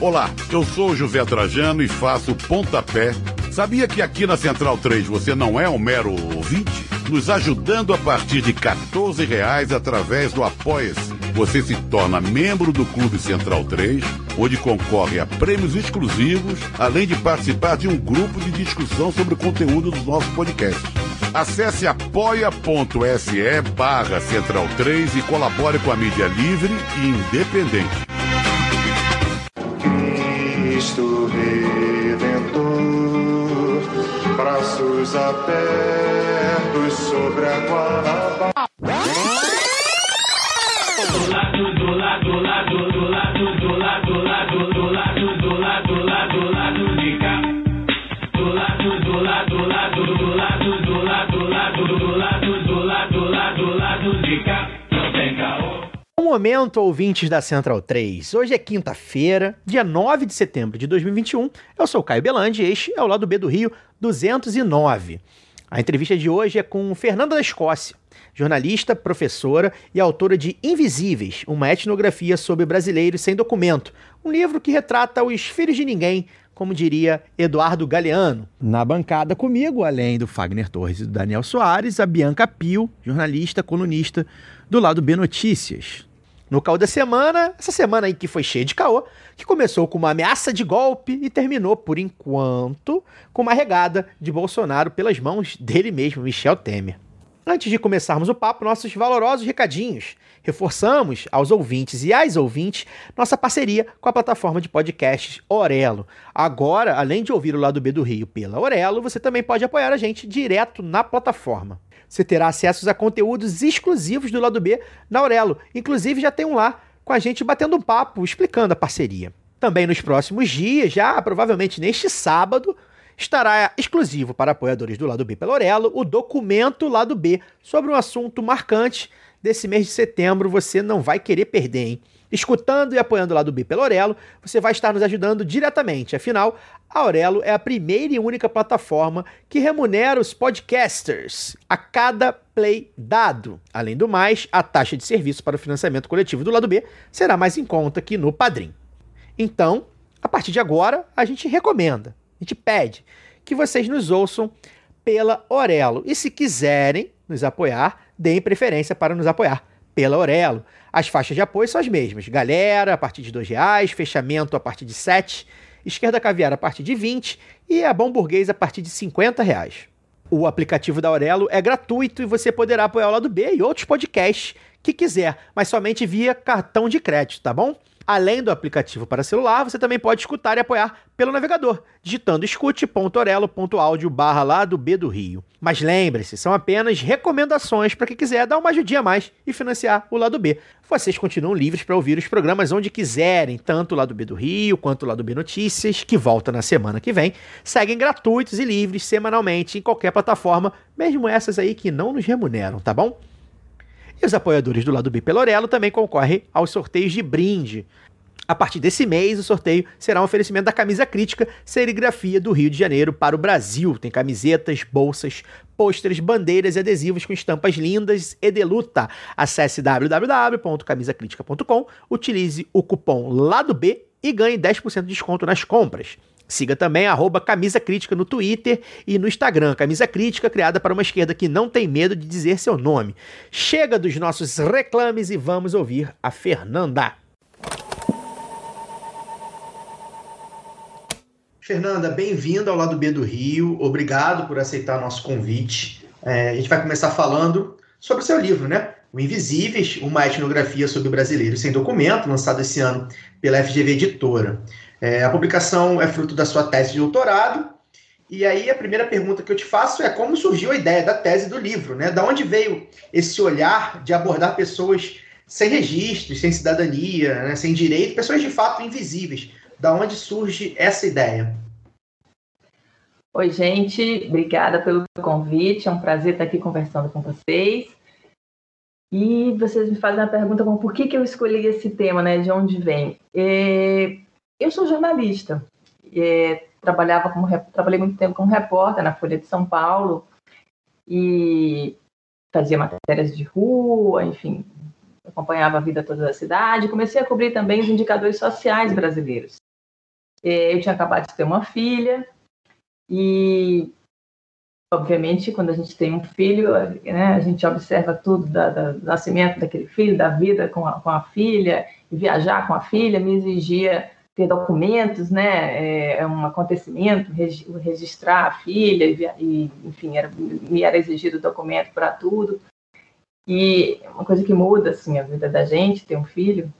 Olá, eu sou o José Trajano e faço pontapé. Sabia que aqui na Central 3 você não é um mero ouvinte? Nos ajudando a partir de 14 reais através do Apoia-se. Você se torna membro do Clube Central 3, onde concorre a prêmios exclusivos, além de participar de um grupo de discussão sobre o conteúdo dos nossos podcasts. Acesse apoia.se barra Central 3 e colabore com a mídia livre e independente. Cristo Redentor, braços abertos sobre a Guanabara. Momento, ouvintes da Central 3. Hoje é quinta-feira, dia 9 de setembro de 2021. Eu sou o Caio Belandi e este é o Lado B do Rio 209. A entrevista de hoje é com Fernanda da Escócia, jornalista, professora e autora de Invisíveis, uma etnografia sobre brasileiros sem documento, um livro que retrata os filhos de ninguém, como diria Eduardo Galeano. Na bancada comigo, além do Fagner Torres e do Daniel Soares, a Bianca Pio, jornalista, colunista do Lado B Notícias. No caô da semana, essa semana aí que foi cheia de caô, que começou com uma ameaça de golpe e terminou, por enquanto, com uma regada de Bolsonaro pelas mãos dele mesmo, Michel Temer. Antes de começarmos o papo, nossos valorosos recadinhos. Reforçamos aos ouvintes e às ouvintes nossa parceria com a plataforma de podcasts Orelo. Agora, além de ouvir o lado B do Rio pela Orelo, você também pode apoiar a gente direto na plataforma. Você terá acesso a conteúdos exclusivos do lado B na Aurelo. Inclusive, já tem um lá com a gente batendo um papo, explicando a parceria. Também nos próximos dias, já provavelmente neste sábado, estará exclusivo para apoiadores do lado B pela Aurelo o documento lado B sobre um assunto marcante desse mês de setembro. Você não vai querer perder, hein? Escutando e apoiando o lado B pela Aurelo, você vai estar nos ajudando diretamente. Afinal, a Aurelo é a primeira e única plataforma que remunera os podcasters a cada play dado. Além do mais, a taxa de serviço para o financiamento coletivo do lado B será mais em conta que no Padrim. Então, a partir de agora, a gente recomenda, a gente pede que vocês nos ouçam pela Aurelo. E se quiserem nos apoiar, deem preferência para nos apoiar pela Aurelo. As faixas de apoio são as mesmas. Galera, a partir de R$ reais, fechamento a partir de 7, esquerda caviar a partir de 20 e a bom burguês a partir de 50 reais. O aplicativo da Aurelo é gratuito e você poderá apoiar o lado B e outros podcasts que quiser, mas somente via cartão de crédito, tá bom? Além do aplicativo para celular, você também pode escutar e apoiar pelo navegador, digitando escute.orelo.audio barra lá do B do Rio. Mas lembre-se, são apenas recomendações para quem quiser dar uma ajudinha a mais e financiar o lado B. Vocês continuam livres para ouvir os programas onde quiserem, tanto o lado B do Rio quanto o lado B Notícias, que volta na semana que vem, seguem gratuitos e livres semanalmente em qualquer plataforma, mesmo essas aí que não nos remuneram, tá bom? Os apoiadores do lado B Pelorelo também concorrem aos sorteios de brinde. A partir desse mês, o sorteio será um oferecimento da camisa crítica Serigrafia do Rio de Janeiro para o Brasil. Tem camisetas, bolsas, pôsteres, bandeiras e adesivos com estampas lindas e de luta. Acesse www.camisacritica.com, utilize o cupom LADO B e ganhe 10% de desconto nas compras. Siga também arroba Camisa Crítica no Twitter e no Instagram. Camisa Crítica, criada para uma esquerda que não tem medo de dizer seu nome. Chega dos nossos reclames e vamos ouvir a Fernanda. Fernanda, bem-vinda ao lado B do Rio. Obrigado por aceitar nosso convite. É, a gente vai começar falando sobre o seu livro, né? O Invisíveis, uma etnografia sobre brasileiros sem documento, lançado esse ano pela FGV Editora. É, a publicação é fruto da sua tese de doutorado. E aí a primeira pergunta que eu te faço é como surgiu a ideia da tese do livro, né? Da onde veio esse olhar de abordar pessoas sem registros, sem cidadania, né? sem direito, pessoas de fato invisíveis. Da onde surge essa ideia? Oi, gente, obrigada pelo convite. É um prazer estar aqui conversando com vocês. E vocês me fazem a pergunta como por que, que eu escolhi esse tema, né? De onde vem? É, eu sou jornalista. É, trabalhava como trabalhei muito tempo como repórter na Folha de São Paulo e fazia matérias de rua, enfim, acompanhava a vida toda da cidade, comecei a cobrir também os indicadores sociais brasileiros. É, eu tinha acabado de ter uma filha e, obviamente, quando a gente tem um filho, né, a gente observa tudo da, da, do nascimento daquele filho, da vida com a, com a filha, viajar com a filha me exigia ter documentos, né? É, é um acontecimento, registrar a filha, e, enfim, era, me era exigido documento para tudo. E uma coisa que muda, assim, a vida da gente, ter um filho.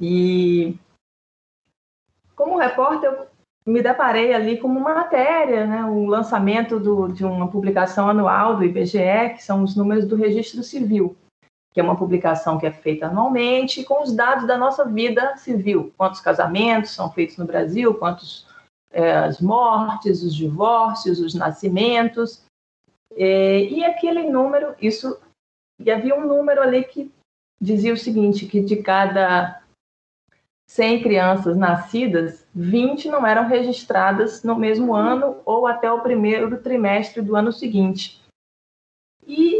E como repórter, eu me deparei ali com uma matéria, né, o lançamento do, de uma publicação anual do IBGE, que são os números do registro civil que é uma publicação que é feita anualmente, com os dados da nossa vida civil. Quantos casamentos são feitos no Brasil, quantos é, mortes, os divórcios, os nascimentos. É, e aquele número, isso. E havia um número ali que dizia o seguinte: que de cada 100 crianças nascidas, 20 não eram registradas no mesmo ano ou até o primeiro trimestre do ano seguinte. E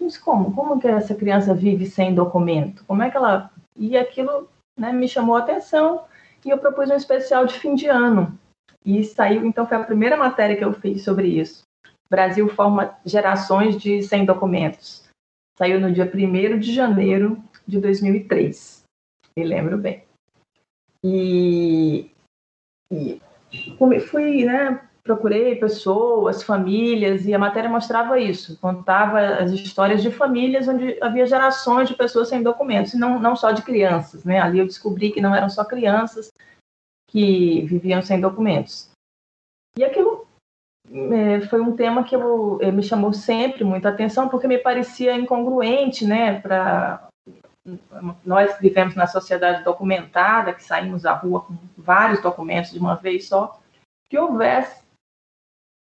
mas como? Como que essa criança vive sem documento? Como é que ela. E aquilo né, me chamou a atenção e eu propus um especial de fim de ano. E saiu, então foi a primeira matéria que eu fiz sobre isso. Brasil forma gerações de sem documentos. Saiu no dia 1 de janeiro de 2003. Me lembro bem. E, e fui né, procurei pessoas, famílias, e a matéria mostrava isso, contava as histórias de famílias onde havia gerações de pessoas sem documentos, e não, não só de crianças, né? Ali eu descobri que não eram só crianças que viviam sem documentos. E aquilo é, foi um tema que eu, é, me chamou sempre muita atenção, porque me parecia incongruente, né, para nós vivemos na sociedade documentada, que saímos à rua com vários documentos de uma vez só, que houvesse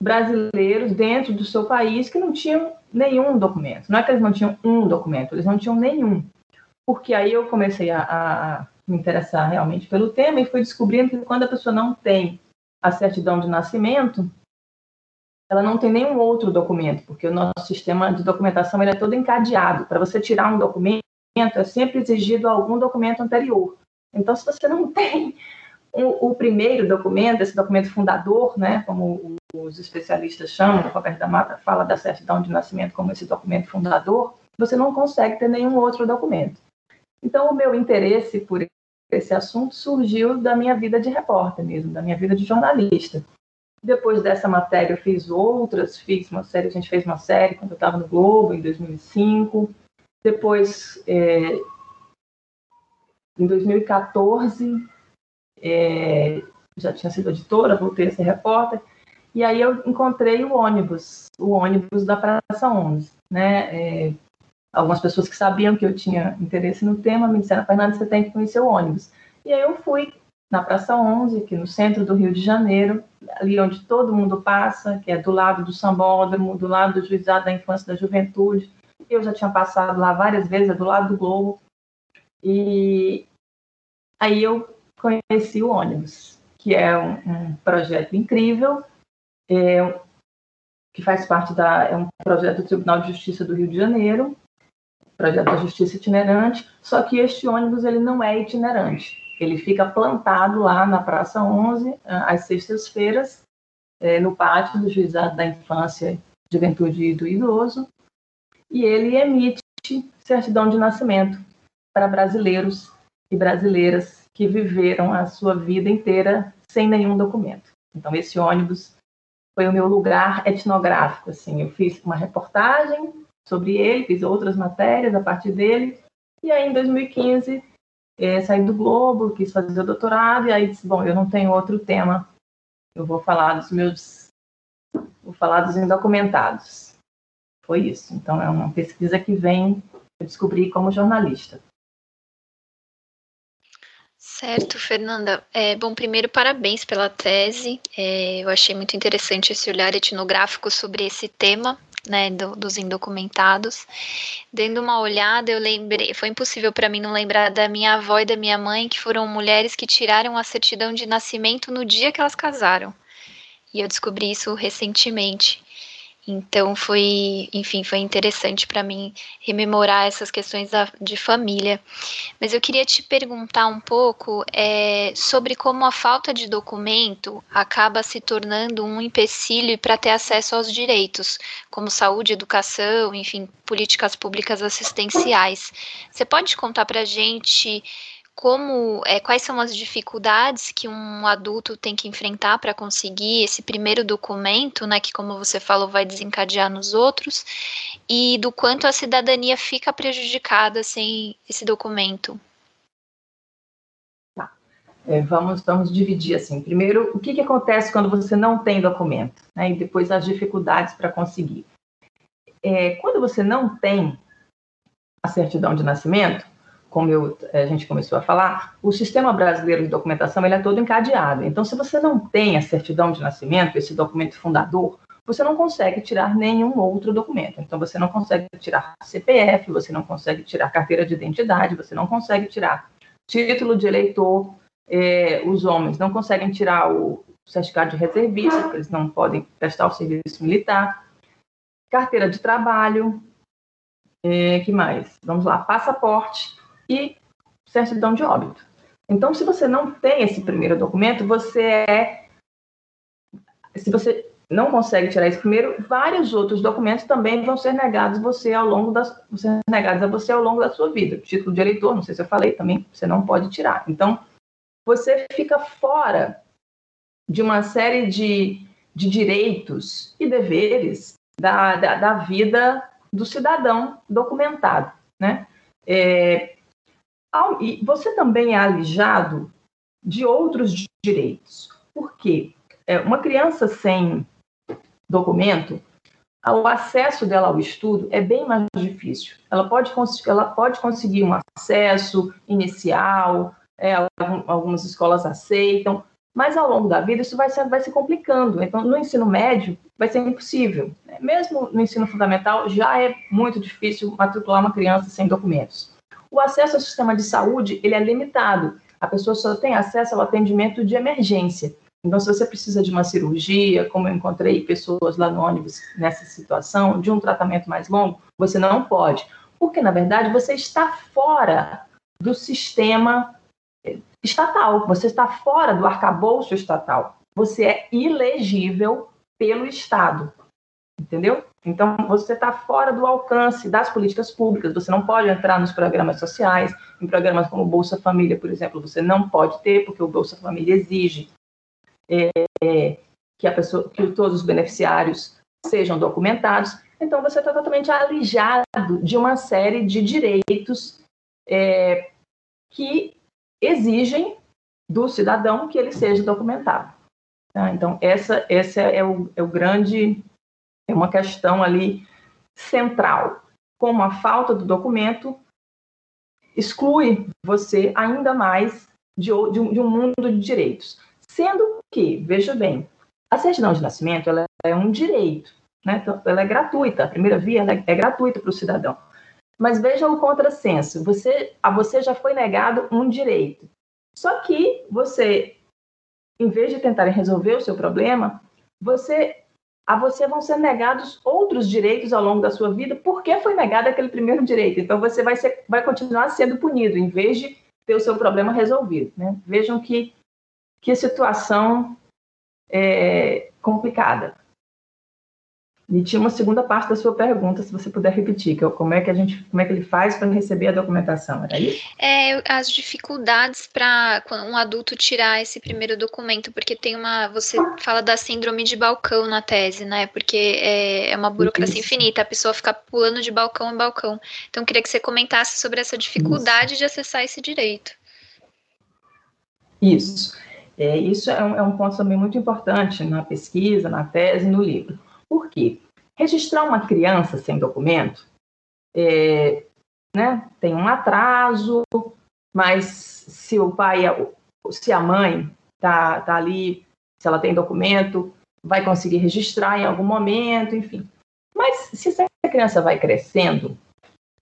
brasileiros dentro do seu país que não tinham nenhum documento. Não é que eles não tinham um documento, eles não tinham nenhum. Porque aí eu comecei a, a me interessar realmente pelo tema e fui descobrindo que quando a pessoa não tem a certidão de nascimento, ela não tem nenhum outro documento, porque o nosso sistema de documentação ele é todo encadeado. Para você tirar um documento, é sempre exigido algum documento anterior. Então, se você não tem o, o primeiro documento, esse documento fundador, né, como os especialistas chamam, o Roberto da Mata fala da certidão de nascimento como esse documento fundador, você não consegue ter nenhum outro documento. Então, o meu interesse por esse assunto surgiu da minha vida de repórter mesmo, da minha vida de jornalista. Depois dessa matéria, eu fiz outras, fiz uma série, a gente fez uma série quando eu estava no Globo, em 2005. Depois, é, em 2014, é, já tinha sido editora, voltei a ser repórter, e aí eu encontrei o ônibus, o ônibus da Praça 11, né? É, algumas pessoas que sabiam que eu tinha interesse no tema me disseram, Fernanda, você tem que conhecer o ônibus. E aí eu fui na Praça 11, aqui no centro do Rio de Janeiro, ali onde todo mundo passa, que é do lado do sambódromo, do lado do Juizado da Infância e da Juventude. Eu já tinha passado lá várias vezes, é do lado do Globo. E aí eu conheci o ônibus, que é um, um projeto incrível, é, que faz parte da é um projeto do Tribunal de Justiça do Rio de Janeiro, projeto da Justiça itinerante, só que este ônibus ele não é itinerante. Ele fica plantado lá na Praça 11, às sextas-feiras, é, no pátio do Juizado da Infância, Juventude e do Idoso, e ele emite certidão de nascimento para brasileiros e brasileiras que viveram a sua vida inteira sem nenhum documento. Então, esse ônibus foi o meu lugar etnográfico. Assim, eu fiz uma reportagem sobre ele, fiz outras matérias a partir dele, e aí em 2015 é, saí do Globo, quis fazer o doutorado, e aí disse, bom, eu não tenho outro tema, eu vou falar dos meus, vou falar dos indocumentados. Foi isso. Então é uma pesquisa que vem, eu descobri como jornalista. Certo, Fernanda. É, bom, primeiro, parabéns pela tese. É, eu achei muito interessante esse olhar etnográfico sobre esse tema, né, do, dos indocumentados. Dando uma olhada, eu lembrei, foi impossível para mim não lembrar da minha avó e da minha mãe, que foram mulheres que tiraram a certidão de nascimento no dia que elas casaram. E eu descobri isso recentemente. Então foi, enfim, foi interessante para mim rememorar essas questões da, de família. Mas eu queria te perguntar um pouco é, sobre como a falta de documento acaba se tornando um empecilho para ter acesso aos direitos, como saúde, educação, enfim, políticas públicas assistenciais. Você pode contar para a gente como é, quais são as dificuldades que um adulto tem que enfrentar para conseguir esse primeiro documento, né, que como você falou vai desencadear nos outros, e do quanto a cidadania fica prejudicada sem esse documento. Tá. É, vamos, vamos dividir assim. Primeiro, o que, que acontece quando você não tem documento, né, e depois as dificuldades para conseguir. É, quando você não tem a certidão de nascimento, como eu, a gente começou a falar, o sistema brasileiro de documentação ele é todo encadeado. Então, se você não tem a certidão de nascimento, esse documento fundador, você não consegue tirar nenhum outro documento. Então, você não consegue tirar CPF, você não consegue tirar carteira de identidade, você não consegue tirar título de eleitor. É, os homens não conseguem tirar o certificado de reservista, porque eles não podem prestar o serviço militar. Carteira de trabalho, é, que mais? Vamos lá, passaporte e certidão de óbito. Então, se você não tem esse primeiro documento, você é. Se você não consegue tirar esse primeiro, vários outros documentos também vão ser negados você ao longo das, ser negados a você ao longo da sua vida. Título de eleitor, não sei se eu falei, também você não pode tirar. Então, você fica fora de uma série de, de direitos e deveres da, da, da vida do cidadão documentado, né? É, e você também é alijado de outros direitos. Por quê? É, uma criança sem documento, o acesso dela ao estudo é bem mais difícil. Ela pode, ela pode conseguir um acesso inicial, é, algumas escolas aceitam, mas ao longo da vida isso vai, vai se complicando. Então, no ensino médio, vai ser impossível. Mesmo no ensino fundamental, já é muito difícil matricular uma criança sem documentos. O acesso ao sistema de saúde ele é limitado. A pessoa só tem acesso ao atendimento de emergência. Então, se você precisa de uma cirurgia, como eu encontrei pessoas lá no ônibus nessa situação, de um tratamento mais longo, você não pode. Porque, na verdade, você está fora do sistema estatal, você está fora do arcabouço estatal. Você é ilegível pelo Estado entendeu? Então, você está fora do alcance das políticas públicas, você não pode entrar nos programas sociais, em programas como Bolsa Família, por exemplo, você não pode ter, porque o Bolsa Família exige é, que, a pessoa, que todos os beneficiários sejam documentados. Então, você está totalmente alijado de uma série de direitos é, que exigem do cidadão que ele seja documentado. Tá? Então, essa, essa é, o, é o grande é uma questão ali central. Como a falta do documento exclui você ainda mais de, de, um, de um mundo de direitos. Sendo que, veja bem, a certidão de nascimento ela é um direito, né? Então, ela é gratuita, a primeira via é, é gratuita para o cidadão. Mas veja o contrassenso, você, a você já foi negado um direito. Só que você, em vez de tentarem resolver o seu problema, você a você vão ser negados outros direitos ao longo da sua vida porque foi negado aquele primeiro direito. Então você vai, ser, vai continuar sendo punido em vez de ter o seu problema resolvido. Né? Vejam que, que situação é, complicada. E tinha uma segunda parte da sua pergunta, se você puder repetir, que é como é que a gente, como é que ele faz para receber a documentação, era isso? É, as dificuldades para um adulto tirar esse primeiro documento, porque tem uma, você fala da síndrome de balcão na tese, né? Porque é, é uma burocracia isso. infinita, a pessoa fica pulando de balcão em balcão. Então, queria que você comentasse sobre essa dificuldade isso. de acessar esse direito. Isso. É, isso é um, é um ponto também muito importante na pesquisa, na tese, no livro por quê? Registrar uma criança sem documento é, né, tem um atraso, mas se o pai, se a mãe está tá ali, se ela tem documento, vai conseguir registrar em algum momento, enfim. Mas se essa criança vai crescendo,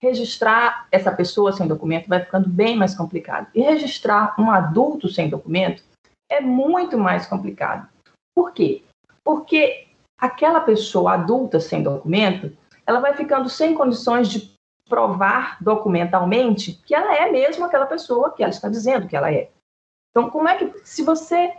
registrar essa pessoa sem documento vai ficando bem mais complicado. E registrar um adulto sem documento é muito mais complicado. Por quê? Porque aquela pessoa adulta sem documento, ela vai ficando sem condições de provar documentalmente que ela é mesmo aquela pessoa que ela está dizendo que ela é. Então, como é que, se você,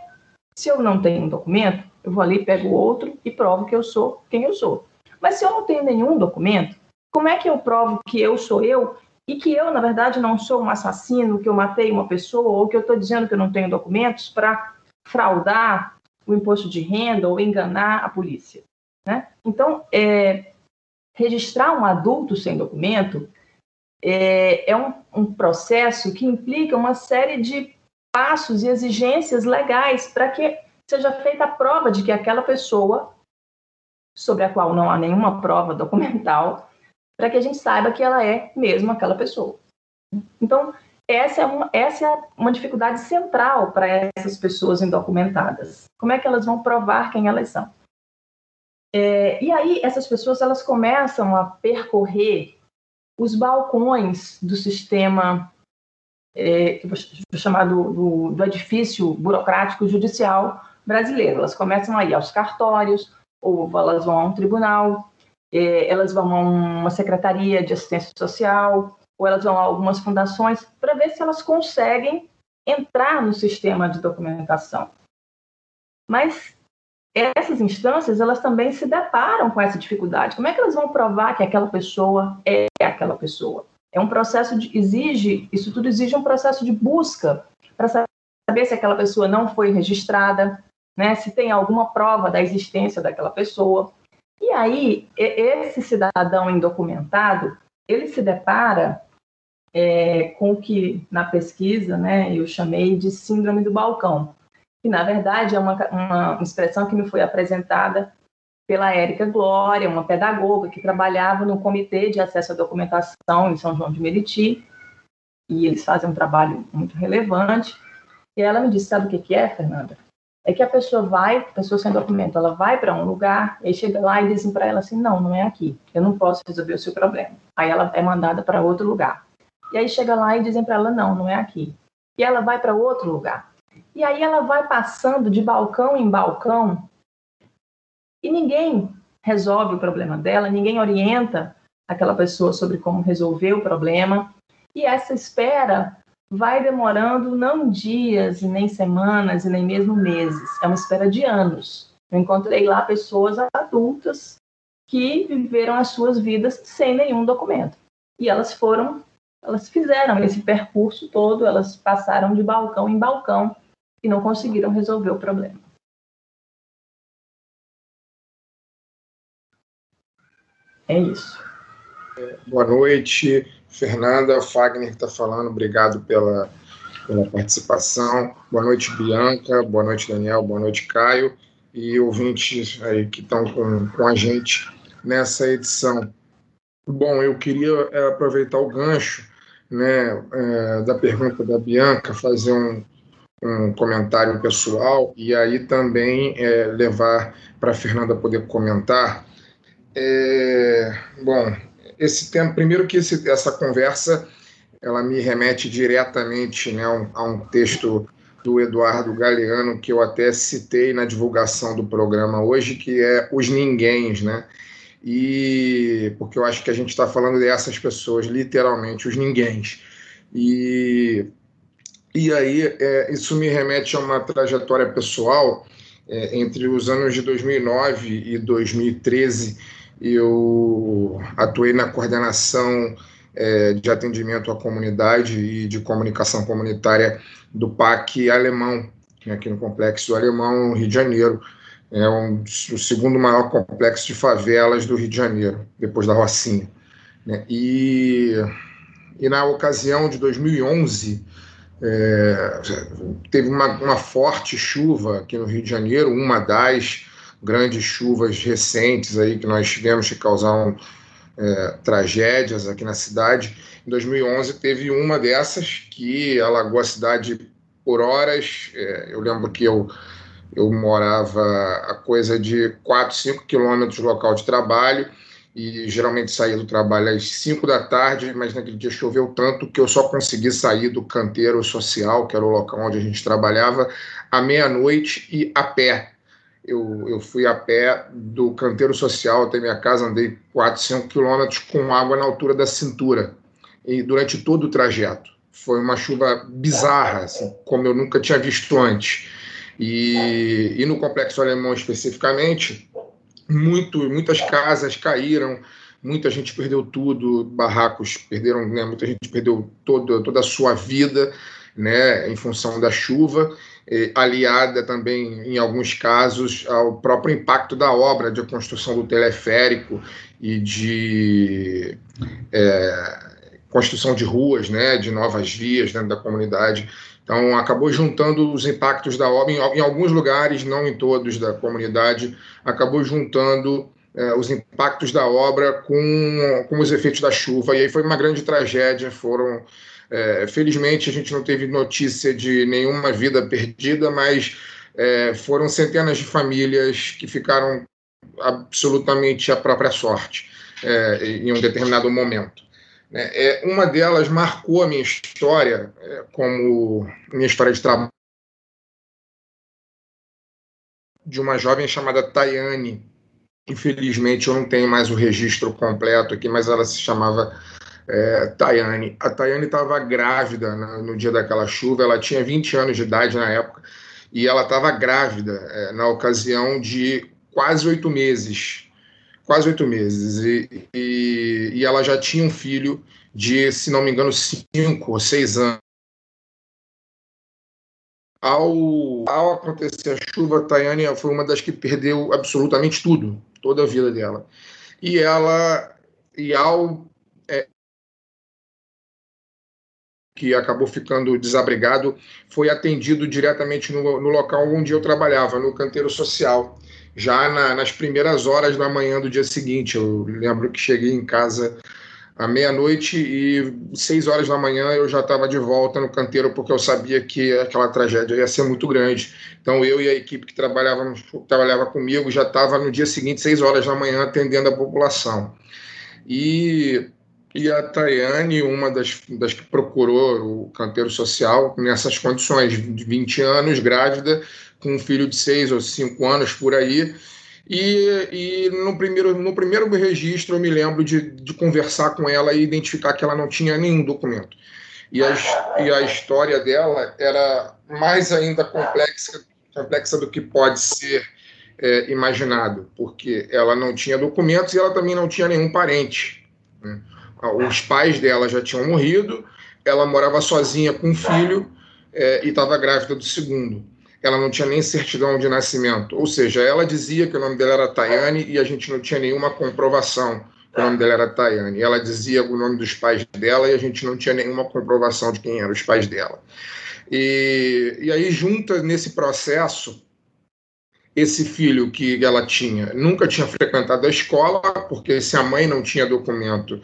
se eu não tenho um documento, eu vou ali, pego outro e provo que eu sou quem eu sou. Mas se eu não tenho nenhum documento, como é que eu provo que eu sou eu e que eu, na verdade, não sou um assassino, que eu matei uma pessoa ou que eu estou dizendo que eu não tenho documentos para fraudar o imposto de renda ou enganar a polícia? Né? Então, é, registrar um adulto sem documento é, é um, um, processo que implica uma série de passos e exigências legais para que seja feita a prova de que aquela pessoa, sobre a qual não há nenhuma prova documental, para que a gente saiba que ela é mesmo aquela pessoa. Então, essa é uma, essa é uma dificuldade central para essas pessoas indocumentadas. Como é que elas vão provar quem elas são? É, e aí essas pessoas elas começam a percorrer os balcões do sistema é, que vou chamar do, do, do, edifício burocrático judicial brasileiro. Elas começam a ir aos cartórios, ou elas vão a um tribunal, é, elas vão a uma secretaria de assistência social, ou elas vão a algumas fundações para ver se elas conseguem entrar no sistema de documentação. Mas essas instâncias elas também se deparam com essa dificuldade. Como é que elas vão provar que aquela pessoa é aquela pessoa? É um processo de exige isso tudo exige um processo de busca para saber se aquela pessoa não foi registrada, né? Se tem alguma prova da existência daquela pessoa. E aí esse cidadão indocumentado ele se depara é, com o que na pesquisa, né? Eu chamei de síndrome do balcão que na verdade é uma, uma expressão que me foi apresentada pela Érica Glória, uma pedagoga que trabalhava no Comitê de Acesso à Documentação em São João de Meriti, e eles fazem um trabalho muito relevante. E ela me disse: sabe o que é, Fernanda? É que a pessoa vai, a pessoa sem documento, ela vai para um lugar, e chega lá e dizem para ela assim: não, não é aqui, eu não posso resolver o seu problema. Aí ela é mandada para outro lugar. E aí chega lá e dizem para ela: não, não é aqui. E ela vai para outro lugar. E aí ela vai passando de balcão em balcão e ninguém resolve o problema dela, ninguém orienta aquela pessoa sobre como resolver o problema. E essa espera vai demorando não dias, nem semanas, e nem mesmo meses. É uma espera de anos. Eu encontrei lá pessoas adultas que viveram as suas vidas sem nenhum documento. E elas foram, elas fizeram esse percurso todo, elas passaram de balcão em balcão e não conseguiram resolver o problema. É isso. Boa noite, Fernanda. Fagner está falando, obrigado pela, pela participação. Boa noite, Bianca. Boa noite, Daniel. Boa noite, Caio. E ouvintes aí que estão com, com a gente nessa edição. Bom, eu queria é, aproveitar o gancho né, é, da pergunta da Bianca, fazer um, um comentário pessoal e aí também é, levar para a Fernanda poder comentar. É, bom, esse tema, primeiro que esse, essa conversa ela me remete diretamente né, a, um, texto do Eduardo Galeano que eu até citei na divulgação do programa hoje, que é Os Ninguéms, né? E porque eu acho que a gente está falando dessas pessoas, literalmente, os ninguéms. E e aí, é, isso me remete a uma trajetória pessoal. É, entre os anos de 2009 e 2013, eu atuei na coordenação é, de atendimento à comunidade e de comunicação comunitária do PAC Alemão, é aqui no Complexo Alemão, Rio de Janeiro. É um, o segundo maior complexo de favelas do Rio de Janeiro, depois da Rocinha. Né? E, e na ocasião de 2011, é, teve uma, uma, forte chuva aqui no Rio de Janeiro, uma das grandes chuvas recentes aí que nós tivemos que causaram é, tragédias aqui na cidade. Em 2011 teve uma dessas que alagou a cidade por horas. É, eu lembro que eu, eu morava a coisa de 4, 5 quilômetros do local de trabalho e geralmente saía do trabalho às 5 da tarde, mas naquele dia choveu tanto que eu só consegui sair do canteiro social, que era o local onde a gente trabalhava, à meia-noite e a pé. eu, eu fui a pé do canteiro social até minha casa, andei 4, 5 quilômetros com água na altura da cintura, e durante todo o trajeto. Foi uma chuva bizarra, assim, como eu nunca tinha visto antes. E, e no Complexo Alemão especificamente, muito, muitas casas caíram, muita gente perdeu tudo, barracos perderam, né, muita gente perdeu toda, toda a sua vida né, em função da chuva, aliada também, em alguns casos, ao próprio impacto da obra de construção do teleférico e de é, construção de ruas, né, de novas vias dentro da comunidade. Então, acabou juntando os impactos da obra, em, em alguns lugares, não em todos da comunidade, acabou juntando é, os impactos da obra com, com os efeitos da chuva. E aí foi uma grande tragédia. Foram, é, felizmente, a gente não teve notícia de nenhuma vida perdida, mas é, foram centenas de famílias que ficaram absolutamente à própria sorte é, em um determinado momento. Né? É, uma delas marcou a minha história é, como minha história de trabalho de uma jovem chamada Tayane, Infelizmente, eu não tenho mais o registro completo aqui, mas ela se chamava é, Tayane. A Tayane estava grávida né, no dia daquela chuva, ela tinha 20 anos de idade na época, e ela estava grávida é, na ocasião de quase oito meses. Quase oito meses. E, e, e ela já tinha um filho de, se não me engano, cinco ou seis anos. Ao, ao acontecer a chuva, a Tayane foi uma das que perdeu absolutamente tudo toda a vida dela. E ela, e ao é, que acabou ficando desabrigado, foi atendido diretamente no, no local onde eu trabalhava, no canteiro social, já na, nas primeiras horas da manhã do dia seguinte. Eu lembro que cheguei em casa à meia-noite e seis horas da manhã eu já estava de volta no canteiro porque eu sabia que aquela tragédia ia ser muito grande. Então eu e a equipe que trabalhava, trabalhava comigo já estava no dia seguinte, seis horas da manhã, atendendo a população. E, e a Tayane, uma das, das que procurou o canteiro social nessas condições, de 20 anos, grávida, com um filho de seis ou cinco anos por aí, e, e no, primeiro, no primeiro registro eu me lembro de, de conversar com ela e identificar que ela não tinha nenhum documento. E a, e a história dela era mais ainda complexa, complexa do que pode ser é, imaginado, porque ela não tinha documentos e ela também não tinha nenhum parente. Né? Os pais dela já tinham morrido, ela morava sozinha com um filho é, e estava grávida do segundo ela não tinha nem certidão de nascimento. Ou seja, ela dizia que o nome dela era Tayane e a gente não tinha nenhuma comprovação que o nome dela era Tayane. Ela dizia o nome dos pais dela e a gente não tinha nenhuma comprovação de quem eram os pais dela. E, e aí, junta nesse processo, esse filho que ela tinha nunca tinha frequentado a escola, porque se a mãe não tinha documento,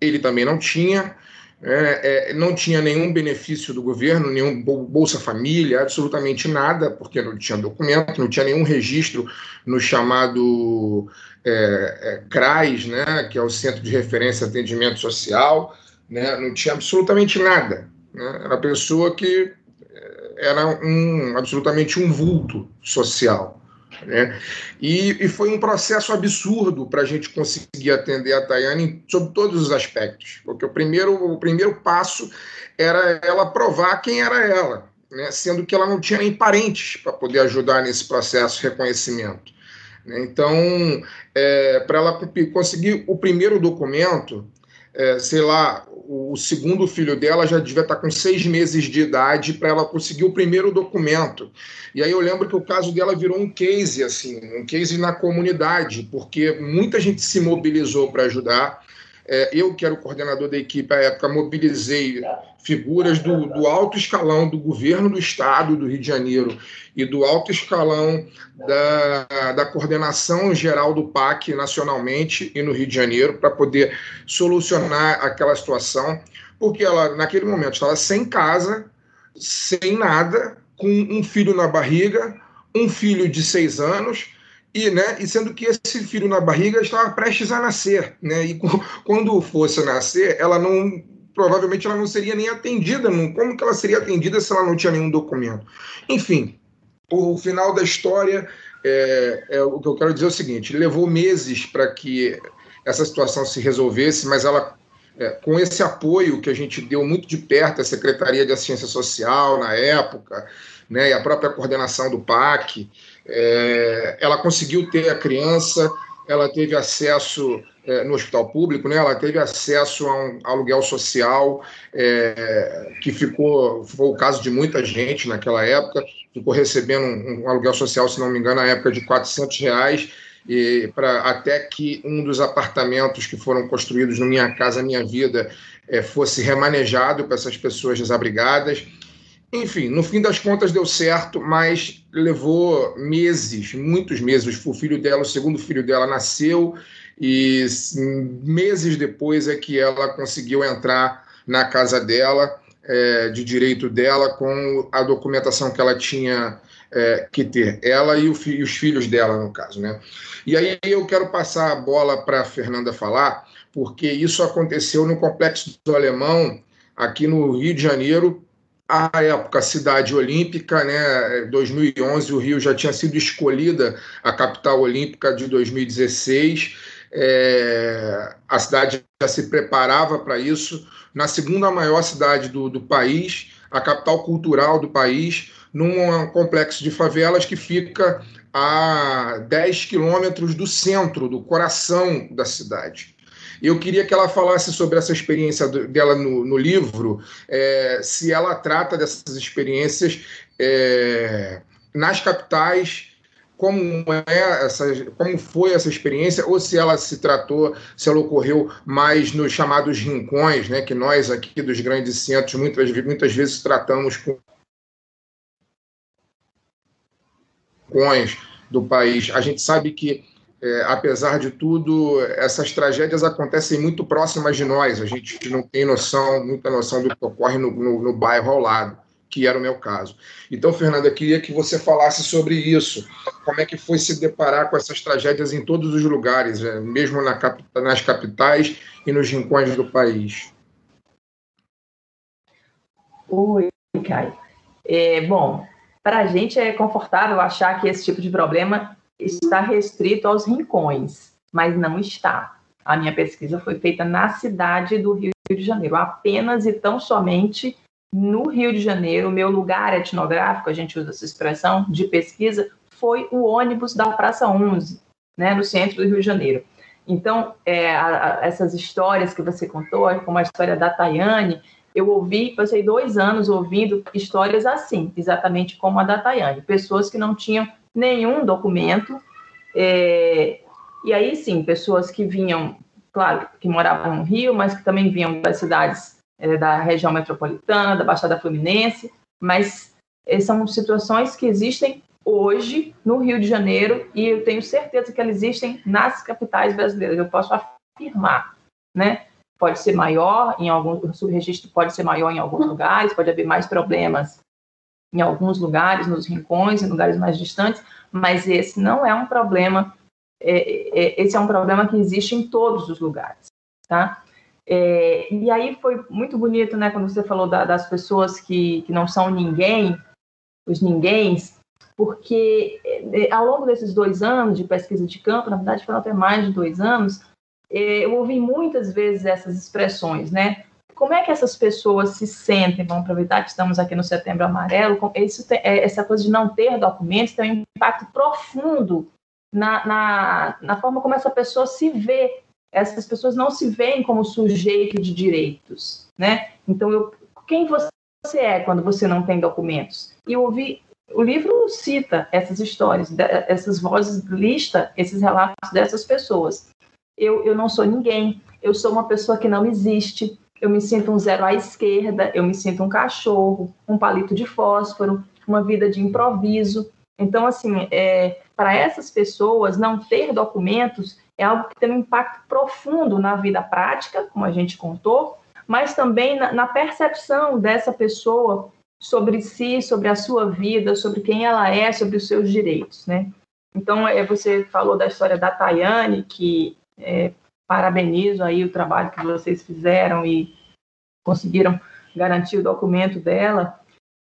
ele também não tinha é, é, não tinha nenhum benefício do governo, nenhum Bolsa Família, absolutamente nada, porque não tinha documento, não tinha nenhum registro no chamado é, é CRAS, né, que é o Centro de Referência Atendimento Social, né, não tinha absolutamente nada. Né, era uma pessoa que é, era um, absolutamente um vulto social. Né? E, e, foi um processo absurdo para a gente conseguir atender a Tayane sobre todos os aspectos, porque o primeiro, o primeiro passo era ela provar quem era ela, né? sendo que ela não tinha nem parentes para poder ajudar nesse processo de reconhecimento. Né? Então, é, para ela conseguir o primeiro documento, é, sei lá, o segundo filho dela já devia estar com seis meses de idade para ela conseguir o primeiro documento. E aí eu lembro que o caso dela virou um case, assim, um case na comunidade, porque muita gente se mobilizou para ajudar. É, eu, que era o coordenador da equipe à época, mobilizei figuras do, do, alto escalão do governo do estado do Rio de Janeiro e do alto escalão da, da coordenação geral do PAC nacionalmente e no Rio de Janeiro para poder solucionar aquela situação, porque ela, naquele momento, estava sem casa, sem nada, com um filho na barriga, um filho de seis anos e, né, e sendo que esse filho na barriga estava prestes a nascer, né, e quando fosse nascer, ela não provavelmente ela não seria nem atendida, não, como que ela seria atendida se ela não tinha nenhum documento? Enfim, o final da história é, é, o que eu quero dizer é o seguinte: levou meses para que essa situação se resolvesse, mas ela, é, com esse apoio que a gente deu muito de perto à Secretaria de Assistência Social na época, né, e a própria coordenação do PAC, é, ela conseguiu ter a criança, ela teve acesso é, no hospital público, né, ela teve acesso a um aluguel social, é, que ficou, foi o caso de muita gente naquela época, ficou recebendo um, um aluguel social, se não me engano, na época de 400 reais, e para até que um dos apartamentos que foram construídos no Minha Casa Minha Vida é, fosse remanejado para essas pessoas desabrigadas. Enfim, no fim das contas deu certo, mas levou meses, muitos meses. O filho dela, o segundo filho dela, nasceu e meses depois é que ela conseguiu entrar na casa dela, é, de direito dela, com a documentação que ela tinha é, que ter, ela e, e, os filhos dela, no caso. Né? E aí eu quero passar a bola para a Fernanda falar, porque isso aconteceu no Complexo do Alemão, aqui no Rio de Janeiro, à época, cidade olímpica, né? 2011, o Rio já tinha sido escolhida a capital olímpica de 2016. É, a cidade já se preparava para isso. Na segunda maior cidade do, do país, a capital cultural do país, num complexo de favelas que fica a 10 quilômetros do centro, do coração da cidade. Eu queria que ela falasse sobre essa experiência dela no, no livro, é, se ela trata dessas experiências é, nas capitais, como é essa, como foi essa experiência, ou se ela se tratou, se ela ocorreu mais nos chamados rincões, né, que nós aqui dos grandes centros muitas, muitas vezes tratamos com rincões do país. A gente sabe que é, apesar de tudo, essas tragédias acontecem muito próximas de nós. A gente não tem noção, muita noção do que ocorre no, no, no bairro ao lado, que era o meu caso. Então, Fernanda, queria que você falasse sobre isso. Como é que foi se deparar com essas tragédias em todos os lugares, é, mesmo na, nas capitais e nos rincões do país? Oi, Caio. É, bom, para a gente é confortável achar que esse tipo de problema está restrito aos rincões, mas não está. A minha pesquisa foi feita na cidade do Rio de Janeiro, apenas e tão somente no Rio de Janeiro. O meu lugar etnográfico, a gente usa essa expressão de pesquisa, foi o ônibus da Praça 11, né, no centro do Rio de Janeiro. Então, é, a, a, essas histórias que você contou, como a história da Tayane, eu ouvi, passei dois anos ouvindo histórias assim, exatamente como a da Tayane. Pessoas que não tinham nenhum documento. É, e aí sim, pessoas que vinham, claro, que moravam no Rio, mas que também vinham das cidades é, da região metropolitana, da Baixada Fluminense, mas é, são situações que existem hoje no Rio de Janeiro e eu tenho certeza que elas existem nas capitais brasileiras. Eu posso afirmar, né? Pode ser maior em algum, o subregistro pode ser maior em alguns lugares, pode haver mais problemas em alguns lugares, nos rincões, em lugares mais distantes, mas esse não é um problema, é, é, esse é um problema que existe em todos os lugares, tá? É, e aí foi muito bonito, né, quando você falou da, das pessoas que, que não são ninguém, os ninguéms, porque é, ao longo desses dois anos de pesquisa de campo, na verdade foram até mais de dois anos, é, eu ouvi muitas vezes essas expressões, né? Como é que essas pessoas se sentem? Vamos aproveitar que estamos aqui no Setembro Amarelo. Isso é, essa coisa de não ter documentos tem um impacto profundo na, na, na forma como essa pessoa se vê. Essas pessoas não se veem como sujeito de direitos, né? Então, eu, quem você é quando você não tem documentos? E eu ouvi o livro cita essas histórias, essas vozes, lista esses relatos dessas pessoas. Eu, eu não sou ninguém, eu sou uma pessoa que não existe, eu me sinto um zero à esquerda, eu me sinto um cachorro, um palito de fósforo, uma vida de improviso. Então, assim, é, para essas pessoas, não ter documentos é algo que tem um impacto profundo na vida prática, como a gente contou, mas também na, na percepção dessa pessoa sobre si, sobre a sua vida, sobre quem ela é, sobre os seus direitos, né? Então, é, você falou da história da Tayane, que é, parabenizo aí o trabalho que vocês fizeram e conseguiram garantir o documento dela.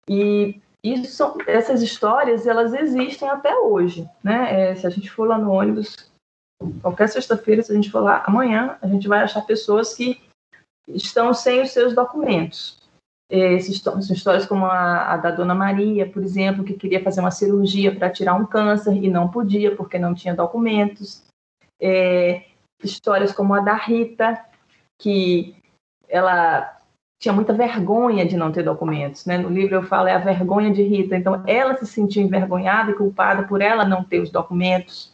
E E são, essas histórias, elas existem até hoje, né? É, se a gente for lá no ônibus, qualquer sexta-feira, se a gente for lá amanhã, a gente vai achar pessoas que estão sem os seus documentos. Esses, são histórias como a, a, da Dona Maria, por exemplo, que queria fazer uma cirurgia para tirar um câncer e não podia porque não tinha documentos. É, histórias como a da Rita, que ela tinha muita vergonha de não ter documentos. Né? No livro eu falo é a vergonha de Rita. Então, ela se sentia envergonhada e culpada por ela não ter os documentos.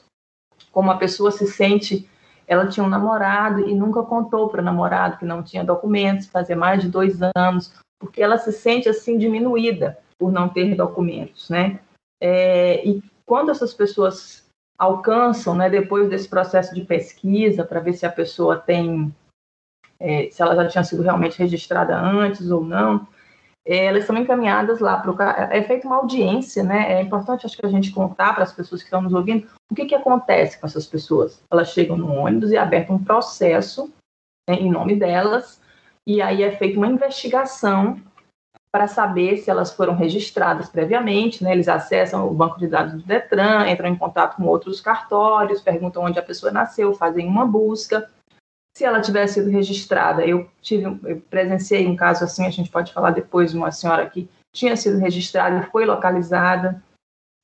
Como a pessoa se sente, ela tinha um namorado e nunca contou para o namorado que não tinha documentos, fazia mais de dois anos, porque ela se sente assim diminuída por não ter documentos, né? É, e quando essas pessoas alcançam, né, depois desse processo de pesquisa para ver se a pessoa tem é, se ela já tinha sido realmente registrada antes ou não, é, elas são encaminhadas lá para o é feita uma audiência, né? É importante acho que a gente contar para as pessoas que estão nos ouvindo o que, que acontece com essas pessoas. Elas chegam no ônibus e é aberto um processo né, em nome delas e aí é feita uma investigação para saber se elas foram registradas previamente, né? Eles acessam o banco de dados do Detran, entram em contato com outros cartórios, perguntam onde a pessoa nasceu, fazem uma busca. Se ela tivesse sido registrada, eu tive, eu presenciei um caso assim, a gente pode falar depois de uma senhora que tinha sido registrada e foi localizada,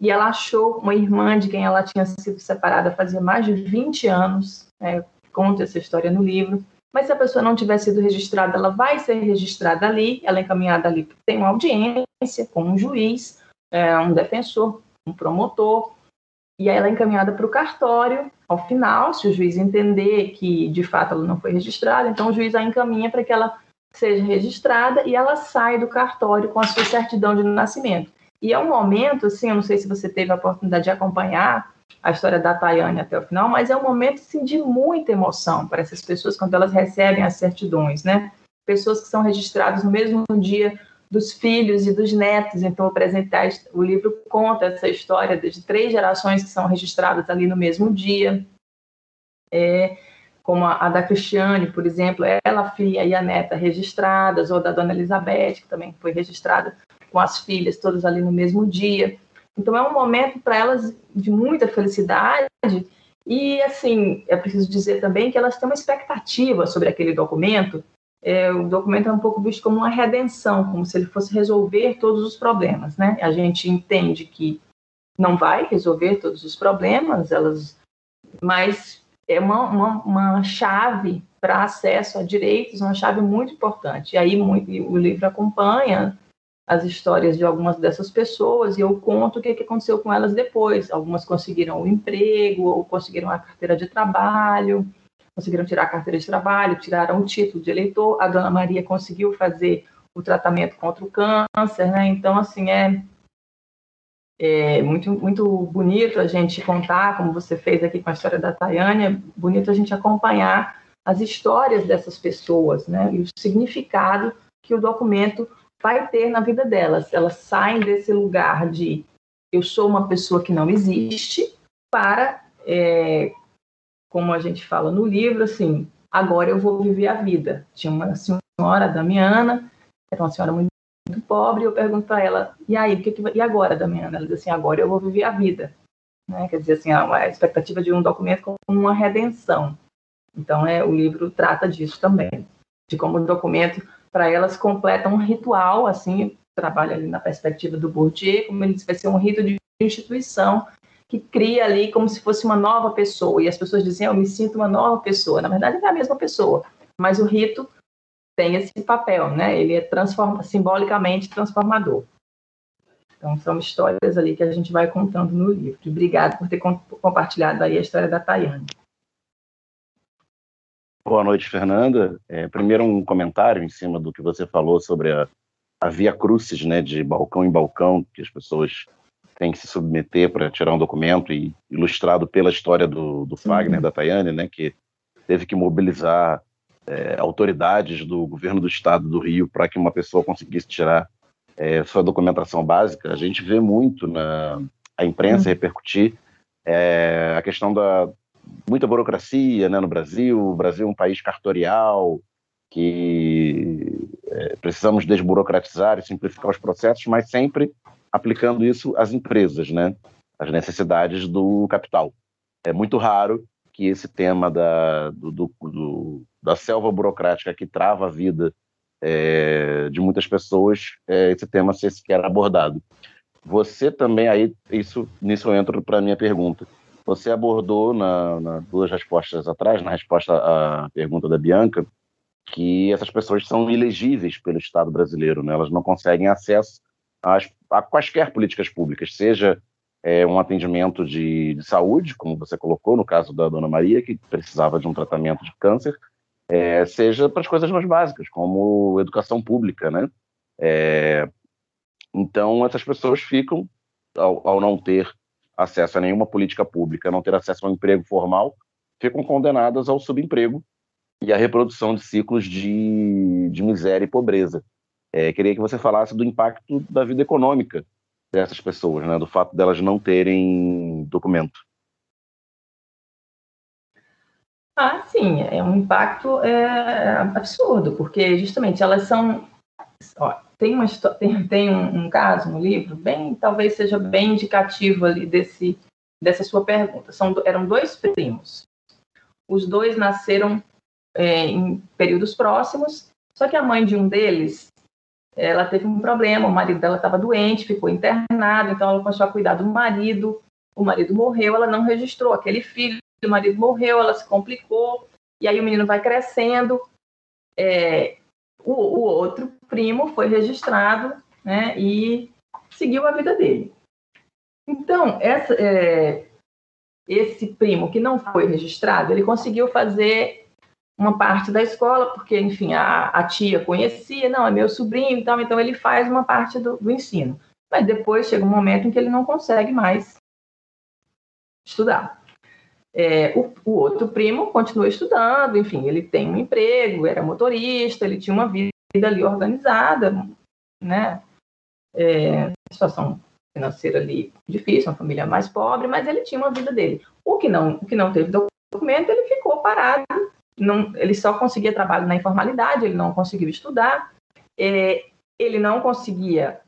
e ela achou uma irmã de quem ela tinha sido separada fazia mais de 20 anos, né, conta essa história no livro, mas se a pessoa não tiver sido registrada, ela vai ser registrada ali, ela é encaminhada ali, tem uma audiência com um juiz, é, um defensor, um promotor, e aí ela é encaminhada para o cartório. Ao final, se o juiz entender que de fato ela não foi registrada, então o juiz a encaminha para que ela seja registrada e ela sai do cartório com a sua certidão de nascimento. E é um momento, assim, eu não sei se você teve a oportunidade de acompanhar a história da Tayane até o final, mas é um momento de muita emoção para essas pessoas quando elas recebem as certidões, né? Pessoas que são registradas no mesmo dia dos filhos e dos netos. Então, apresentar o livro conta essa história de três gerações que são registradas ali no mesmo dia. É, como a, a, da Cristiane, por exemplo, ela, a filha e a neta registradas, ou da Dona Elizabeth, que também foi registrada com as filhas todas ali no mesmo dia. Então, é um momento para elas de muita felicidade. E, assim, é preciso dizer também que elas têm uma expectativa sobre aquele documento é, o documento é um pouco visto como uma redenção, como se ele fosse resolver todos os problemas, né? A gente entende que não vai resolver todos os problemas, elas, mas é uma, uma, uma chave para acesso a direitos, uma chave muito importante. E aí muito, o livro acompanha as histórias de algumas dessas pessoas e eu conto o que, que aconteceu com elas depois. Algumas conseguiram o emprego, ou conseguiram a carteira de trabalho, conseguiram tirar a carteira de trabalho, tiraram o título de eleitor, a dona Maria conseguiu fazer o tratamento contra o câncer, né? Então, assim, é, é muito, muito bonito a gente contar, como você fez aqui com a história da Tayane, é bonito a gente acompanhar as histórias dessas pessoas, né? E o significado que o documento vai ter na vida delas. Elas saem desse lugar de eu sou uma pessoa que não existe para é, como a gente fala no livro, assim, agora eu vou viver a vida. Tinha uma senhora, Damiana, era uma senhora muito, muito pobre, e eu pergunto para ela, e aí, o que, que e agora, Damiana? Ela diz assim, agora eu vou viver a vida. Né? Quer dizer, assim, a, a expectativa de um documento como uma redenção. Então, é, o livro trata disso também, de como o documento, para elas, completa um ritual, assim, trabalha ali na perspectiva do Bourdieu, como ele diz, vai ser um rito de instituição que cria ali como se fosse uma nova pessoa. E as pessoas dizem, eu me sinto uma nova pessoa. Na verdade, é a mesma pessoa, mas o rito tem esse papel, né? Ele é transforma, simbolicamente transformador. Então, são histórias ali que a gente vai contando no livro. Obrigado por ter compartilhado aí a história da Tayane. Boa noite, Fernanda. É, primeiro, um comentário em cima do que você falou sobre a, a via crucis, né, de balcão em balcão, que as pessoas tem que se submeter para tirar um documento e ilustrado pela história do, do Fagner, uhum. da Tayane, né, que teve que mobilizar é, autoridades do governo do estado do Rio para que uma pessoa conseguisse tirar é, sua documentação básica. A gente vê muito na a imprensa uhum. repercutir é, a questão da muita burocracia né, no Brasil. O Brasil é um país cartorial que é, precisamos desburocratizar e simplificar os processos, mas sempre aplicando isso às empresas, né? As necessidades do capital. É muito raro que esse tema da, do, do, do, da selva burocrática que trava a vida é, de muitas pessoas, é, esse tema ser sequer abordado. Você também, aí, isso, nisso eu entro para a minha pergunta. Você abordou na, na, duas respostas atrás, na resposta à pergunta da Bianca, que essas pessoas são ilegíveis pelo Estado brasileiro, né? elas não conseguem acesso às, a quaisquer políticas públicas, seja é, um atendimento de, de, saúde, como você colocou no caso da Dona Maria, que precisava de um tratamento de câncer, é, seja para as coisas mais básicas, como educação pública, né? É, então, essas pessoas ficam, ao, ao, não ter acesso a nenhuma política pública, não ter acesso a um emprego formal, ficam condenadas ao subemprego e à reprodução de ciclos de, de miséria e pobreza. É, queria que você falasse do impacto da vida econômica dessas pessoas, né, do fato delas não terem documento. Ah, sim, é um impacto é, absurdo, porque justamente elas são. Ó, tem, uma, tem, tem um, um, caso no livro, bem, talvez seja bem indicativo ali desse, dessa sua pergunta. São, eram dois primos. Os dois nasceram é, em períodos próximos, só que a mãe de um deles ela teve um problema, o marido dela estava doente, ficou internado, então ela começou a cuidar do marido, o marido morreu, ela não registrou aquele filho, o marido morreu, ela se complicou, e aí o menino vai crescendo. É, o, o, outro primo foi registrado né, e seguiu a vida dele. Então, essa, é, esse primo que não foi registrado, ele conseguiu fazer uma parte da escola, porque, enfim, a, a tia conhecia, não, é meu sobrinho e tal, então ele faz uma parte do, do ensino. Mas depois chega um momento em que ele não consegue mais estudar. É, o, o, outro primo continua estudando, enfim, ele tem um emprego, era motorista, ele tinha uma vida ali organizada, né? É, situação financeira ali difícil, uma família mais pobre, mas ele tinha uma vida dele. O que não, o que não teve documento, ele ficou parado, não, ele só conseguia trabalho na informalidade, ele não conseguiu estudar, é, ele não conseguia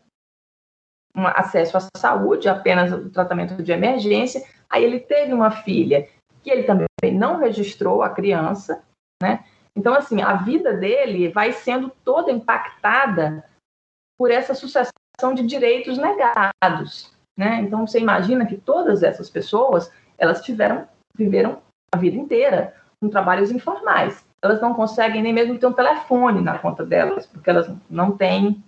um acesso à saúde, apenas o tratamento de emergência. Aí ele teve uma filha que ele também não registrou a criança, né? Então, assim, a vida dele vai sendo toda impactada por essa sucessão de direitos negados, né? Então, você imagina que todas essas pessoas, elas tiveram, viveram a vida inteira com trabalhos informais. Elas não conseguem nem mesmo ter um telefone na conta delas, porque elas não têm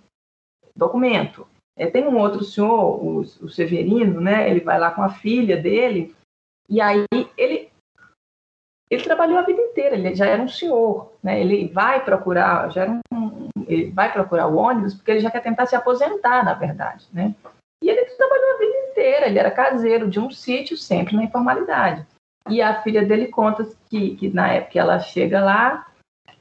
documento. É, tem um outro senhor, o, o, Severino, né? Ele vai lá com a filha dele e aí ele ele trabalhou a vida inteira. Ele já era um senhor, né? Ele vai procurar, já era um, ele vai procurar o ônibus porque ele já quer tentar se aposentar, na verdade, né? E ele trabalhou a vida inteira. Ele era caseiro de um sítio, sempre na informalidade. E a filha dele conta que, que na época ela chega lá,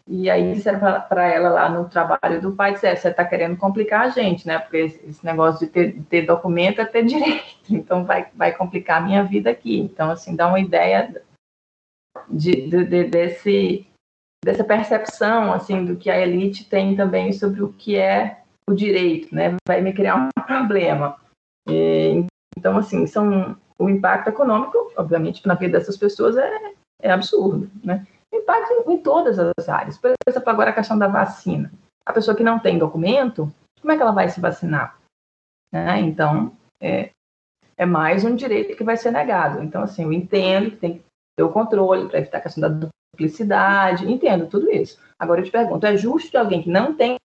e aí disseram para ela lá no trabalho do pai, disseram, você está querendo complicar a gente, né? Porque esse negócio de ter, ter, documento é ter direito, então vai, vai complicar a minha vida aqui. Então, assim, dá uma ideia de, de, de, desse, dessa percepção, assim, do que a elite tem também sobre o que é o direito, né? Vai me criar um problema. E, então, assim, são, o impacto econômico, obviamente, na vida dessas pessoas é, é absurdo, né? Impacto em, em todas as áreas. Por exemplo, agora a questão da vacina. A pessoa que não tem documento, como é que ela vai se vacinar? Né? Então, é, é mais um direito que vai ser negado. Então, assim, eu entendo que tem que ter o controle para evitar a questão da duplicidade, entendo tudo isso. Agora eu te pergunto, é justo que alguém que não tem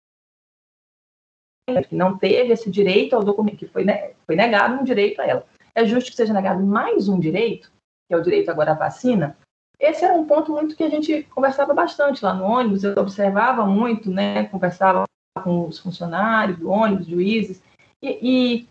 que não teve esse direito ao documento, que foi, foi negado um direito a ela, é justo que seja negado mais um direito, que é o direito agora à vacina, esse era um ponto muito que a gente conversava bastante lá no ônibus, eu observava muito, né, conversava com os funcionários do ônibus, juízes, e, e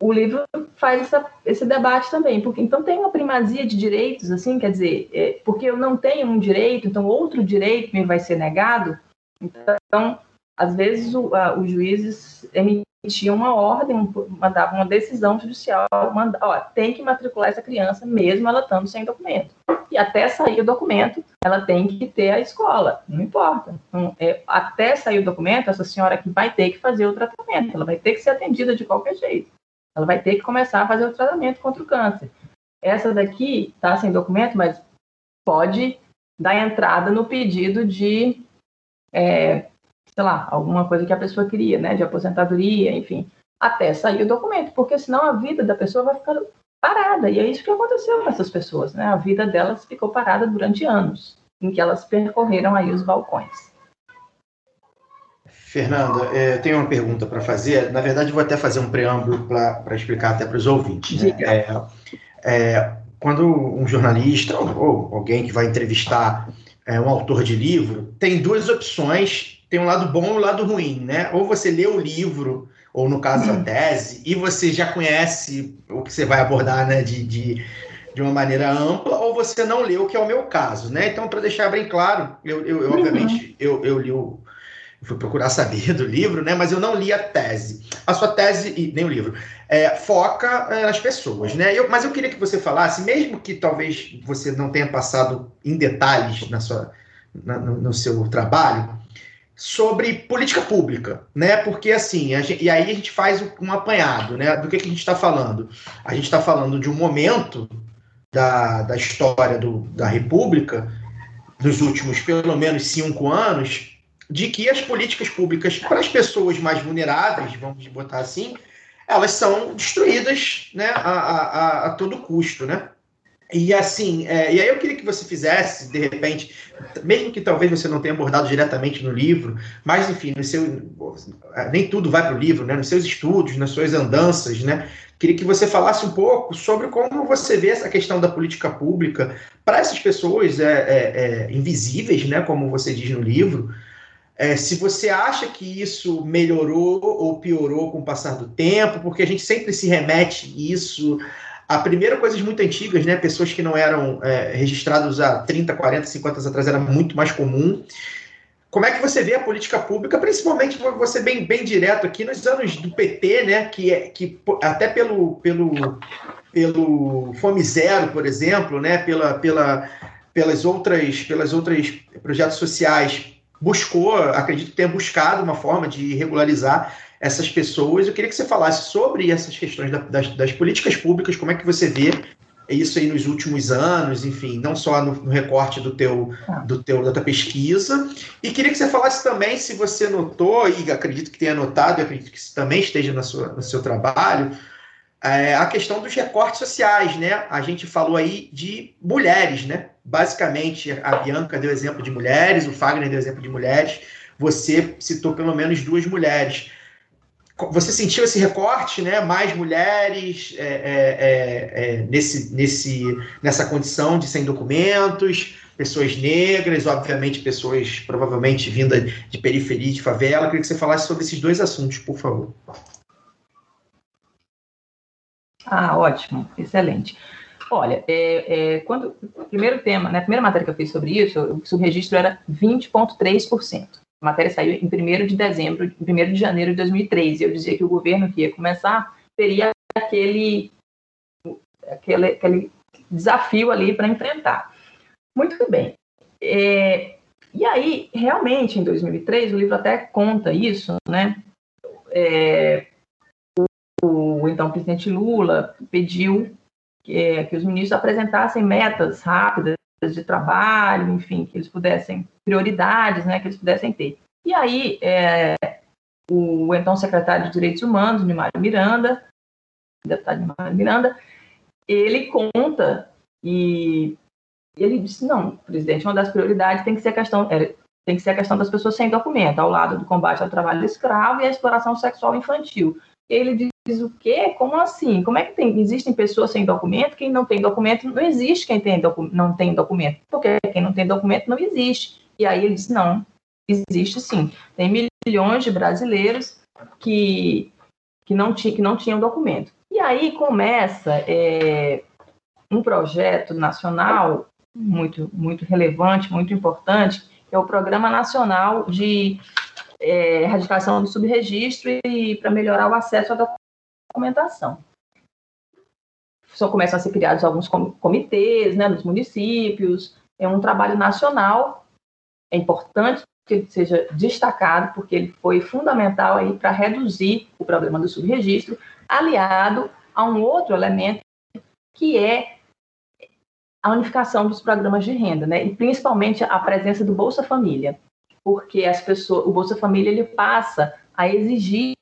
o livro faz essa, esse debate também, porque então tem uma primazia de direitos, assim, quer dizer, é, porque eu não tenho um direito, então outro direito me vai ser negado, então, às vezes o, a, os juízes emitia uma ordem, um- mandava uma decisão judicial, manda, ó, tem que matricular essa criança mesmo ela estando sem documento. E até sair o documento, ela tem que ter a escola, não importa. Então, é, até sair o documento, essa senhora aqui vai ter que fazer o tratamento, ela vai ter que ser atendida de qualquer jeito. Ela vai ter que começar a fazer o tratamento contra o câncer. Essa daqui está sem documento, mas pode dar entrada no pedido de, é, sei lá, alguma coisa que a pessoa queria, né, de aposentadoria, enfim, até sair o documento, porque senão a vida da pessoa vai ficar parada. E é isso que aconteceu com essas pessoas, né? A vida delas ficou parada durante anos, em que elas percorreram aí os balcões. Fernanda, é, eu tenho uma pergunta para fazer. Na verdade, vou até fazer um preâmbulo para explicar até para os ouvintes. né? É, é, quando um jornalista ou, ou alguém que vai entrevistar é, um autor de livro, tem duas opções. Tem um lado bom e um lado ruim, né? Ou você lê o livro, ou no caso a tese, e você já conhece o que você vai abordar, né? De, de, de uma maneira ampla, ou você não leu, que é o meu caso, né? Então, para deixar bem claro, eu, eu- eu, obviamente eu, eu li o, fui procurar saber do livro, né? Mas eu não li a tese. A sua tese, e nem o livro, é, foca é, nas pessoas, né? Eu- mas eu queria que você falasse, mesmo que talvez você não tenha passado em detalhes na sua, na- no, no seu trabalho, sobre política pública, né? Porque assim, gente- e aí a gente faz um apanhado, né? Do que, que a gente está falando? A gente está falando de um momento da, da história do, da República, nos últimos pelo menos cinco anos, de que as políticas públicas para as pessoas mais vulneráveis, vamos botar assim, elas são destruídas né, a, a- a todo custo, né? E assim, é, e aí eu queria que você fizesse, de repente, mesmo que talvez você não tenha abordado diretamente no livro, mas enfim, no seu, nem tudo vai para o livro, né? Nos seus estudos, nas suas andanças, né? Queria que você falasse um pouco sobre como você vê essa questão da política pública para essas pessoas é, é, é, invisíveis, né? Como você diz no livro. É, se você acha que isso melhorou ou piorou com o passar do tempo, porque a gente sempre se remete isso a primeiro coisas muito antigas, né? Pessoas que não eram é, registradas há 30, 40, 50 anos atrás era muito mais comum. Como é que você vê a política pública, principalmente você bem, bem direto aqui nos anos do PT, né? Que, é- que até pelo, pelo, pelo Fome Zero, por exemplo, né? Pela, pela, pelas outras pelas outras projetos sociais buscou, acredito que tenha buscado uma forma de regularizar essas pessoas. Eu queria que você falasse sobre essas questões da- das, das políticas públicas, como é que você vê isso aí nos últimos anos, enfim, não só no, no recorte do teu, do teu da tua pesquisa. E queria que você falasse também se você notou, e acredito que tenha notado, e acredito que isso também esteja na sua, no seu trabalho, é, a questão dos recortes sociais, né? A gente falou aí de mulheres, né? Basicamente, a Bianca deu exemplo de mulheres, o Fagner deu exemplo de mulheres, você citou pelo menos duas mulheres. Você sentiu esse recorte, né? Mais mulheres é, é, é, é, nesse, nesse, nessa condição de sem documentos, pessoas negras, obviamente pessoas provavelmente vindas de periferia, de favela. Eu queria que você falasse sobre esses dois assuntos, por favor. Ah, ótimo, excelente. Olha, é, é, quando o primeiro tema, né, a primeira matéria que eu fiz sobre isso, o subregistro era 20,3%. A matéria saiu em 1 de dezembro, em 1 de janeiro de 2013. Eu dizia que o governo que ia começar teria aquele, aquele, aquele desafio ali para enfrentar. Muito bem. É, e aí, realmente, em 2003, o livro até conta isso, né? É, o então presidente Lula pediu que, que, os ministros apresentassem metas rápidas de trabalho, enfim, que eles pudessem, prioridades, né, que eles pudessem ter. E aí, é, o então secretário de Direitos Humanos, Nimário Miranda, deputado Nimário Miranda, ele conta e ele disse, não, presidente, uma das prioridades tem que ser a questão, é, tem que ser a questão das pessoas sem documento, ao lado do combate ao trabalho escravo e à exploração sexual infantil. Ele diz o quê? Como assim? Como é que tem, existem pessoas sem documento? Quem não tem documento, não existe quem tem docu, não tem documento. Porque quem não tem documento não existe. E aí ele disse, não, existe sim. Tem milhões de brasileiros que, que, não, que não tinham documento. E aí começa é, um projeto nacional muito, muito relevante, muito importante, que é o Programa Nacional de é, erradicação do subregistro e para melhorar o acesso à documentação. Só começam a ser criados alguns comitês né, nos municípios, é um trabalho nacional, é importante que ele seja destacado, porque ele foi fundamental aí para reduzir o problema do subregistro, aliado a um outro elemento que é a unificação dos programas de renda, né? E principalmente a presença do Bolsa Família, porque as pessoas, o Bolsa Família ele passa a exigir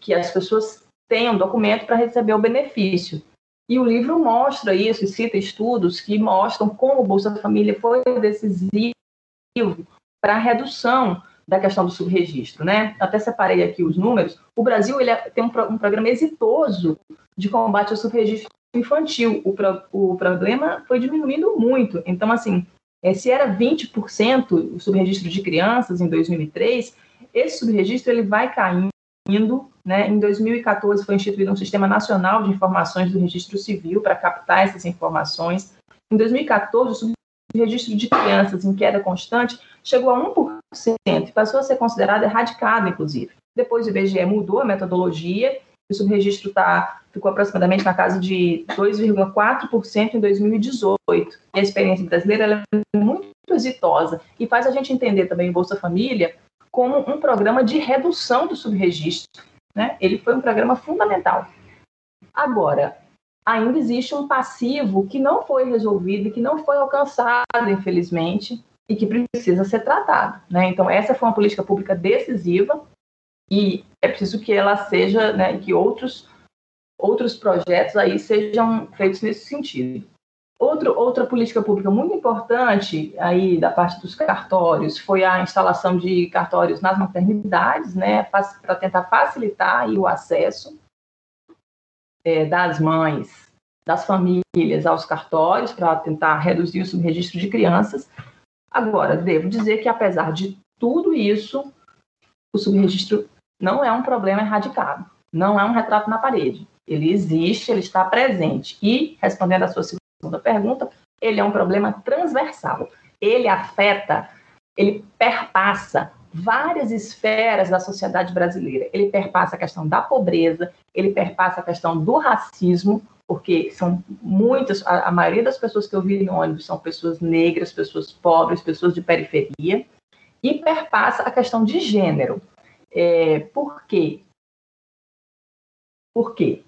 que as pessoas tenham documento para receber o benefício. E o livro mostra isso e cita estudos que mostram como o Bolsa Família foi decisivo para a redução da questão do subregistro, né? Até separei aqui os números. O Brasil ele é, tem um, um, programa exitoso de combate ao subregistro infantil. O, pro, o problema foi diminuindo muito. Então, assim, é, se era 20% o subregistro de crianças em 2003, esse subregistro ele vai caindo. Né? Em 2014 foi instituído um Sistema Nacional de Informações do Registro Civil para captar essas informações. Em 2014, o registro de crianças em queda constante chegou a 1% e passou a ser considerado erradicado, inclusive. Depois o IBGE mudou a metodologia, o subregistro tá, ficou aproximadamente na casa de 2,4% em 2018. E a experiência brasileira é muito exitosa e faz a gente entender também o Bolsa Família como um programa de redução do subregistro. Né? Ele foi um programa fundamental. Agora, ainda existe um passivo que não foi resolvido e que não foi alcançado, infelizmente, e que precisa ser tratado. Né? Então, essa foi uma política pública decisiva e é preciso que ela seja, né, que outros, outros projetos aí sejam feitos nesse sentido. Outro, outra política pública muito importante aí da parte dos cartórios foi a instalação de cartórios nas maternidades, né, para tentar facilitar aí o acesso é, das mães, das famílias aos cartórios, para tentar reduzir o subregistro de crianças. Agora, devo dizer que, apesar de tudo isso, o subregistro não é um problema erradicado, não é um retrato na parede. Ele existe, ele está presente. E, respondendo à sua segunda pergunta, ele é um problema transversal. Ele afeta, ele perpassa várias esferas da sociedade brasileira. Ele perpassa a questão da pobreza, ele perpassa a questão do racismo, porque são muitas, a, a maioria das pessoas que eu vi no ônibus são pessoas negras, pessoas pobres, pessoas de periferia, e perpassa a questão de gênero. É, por quê? Por quê?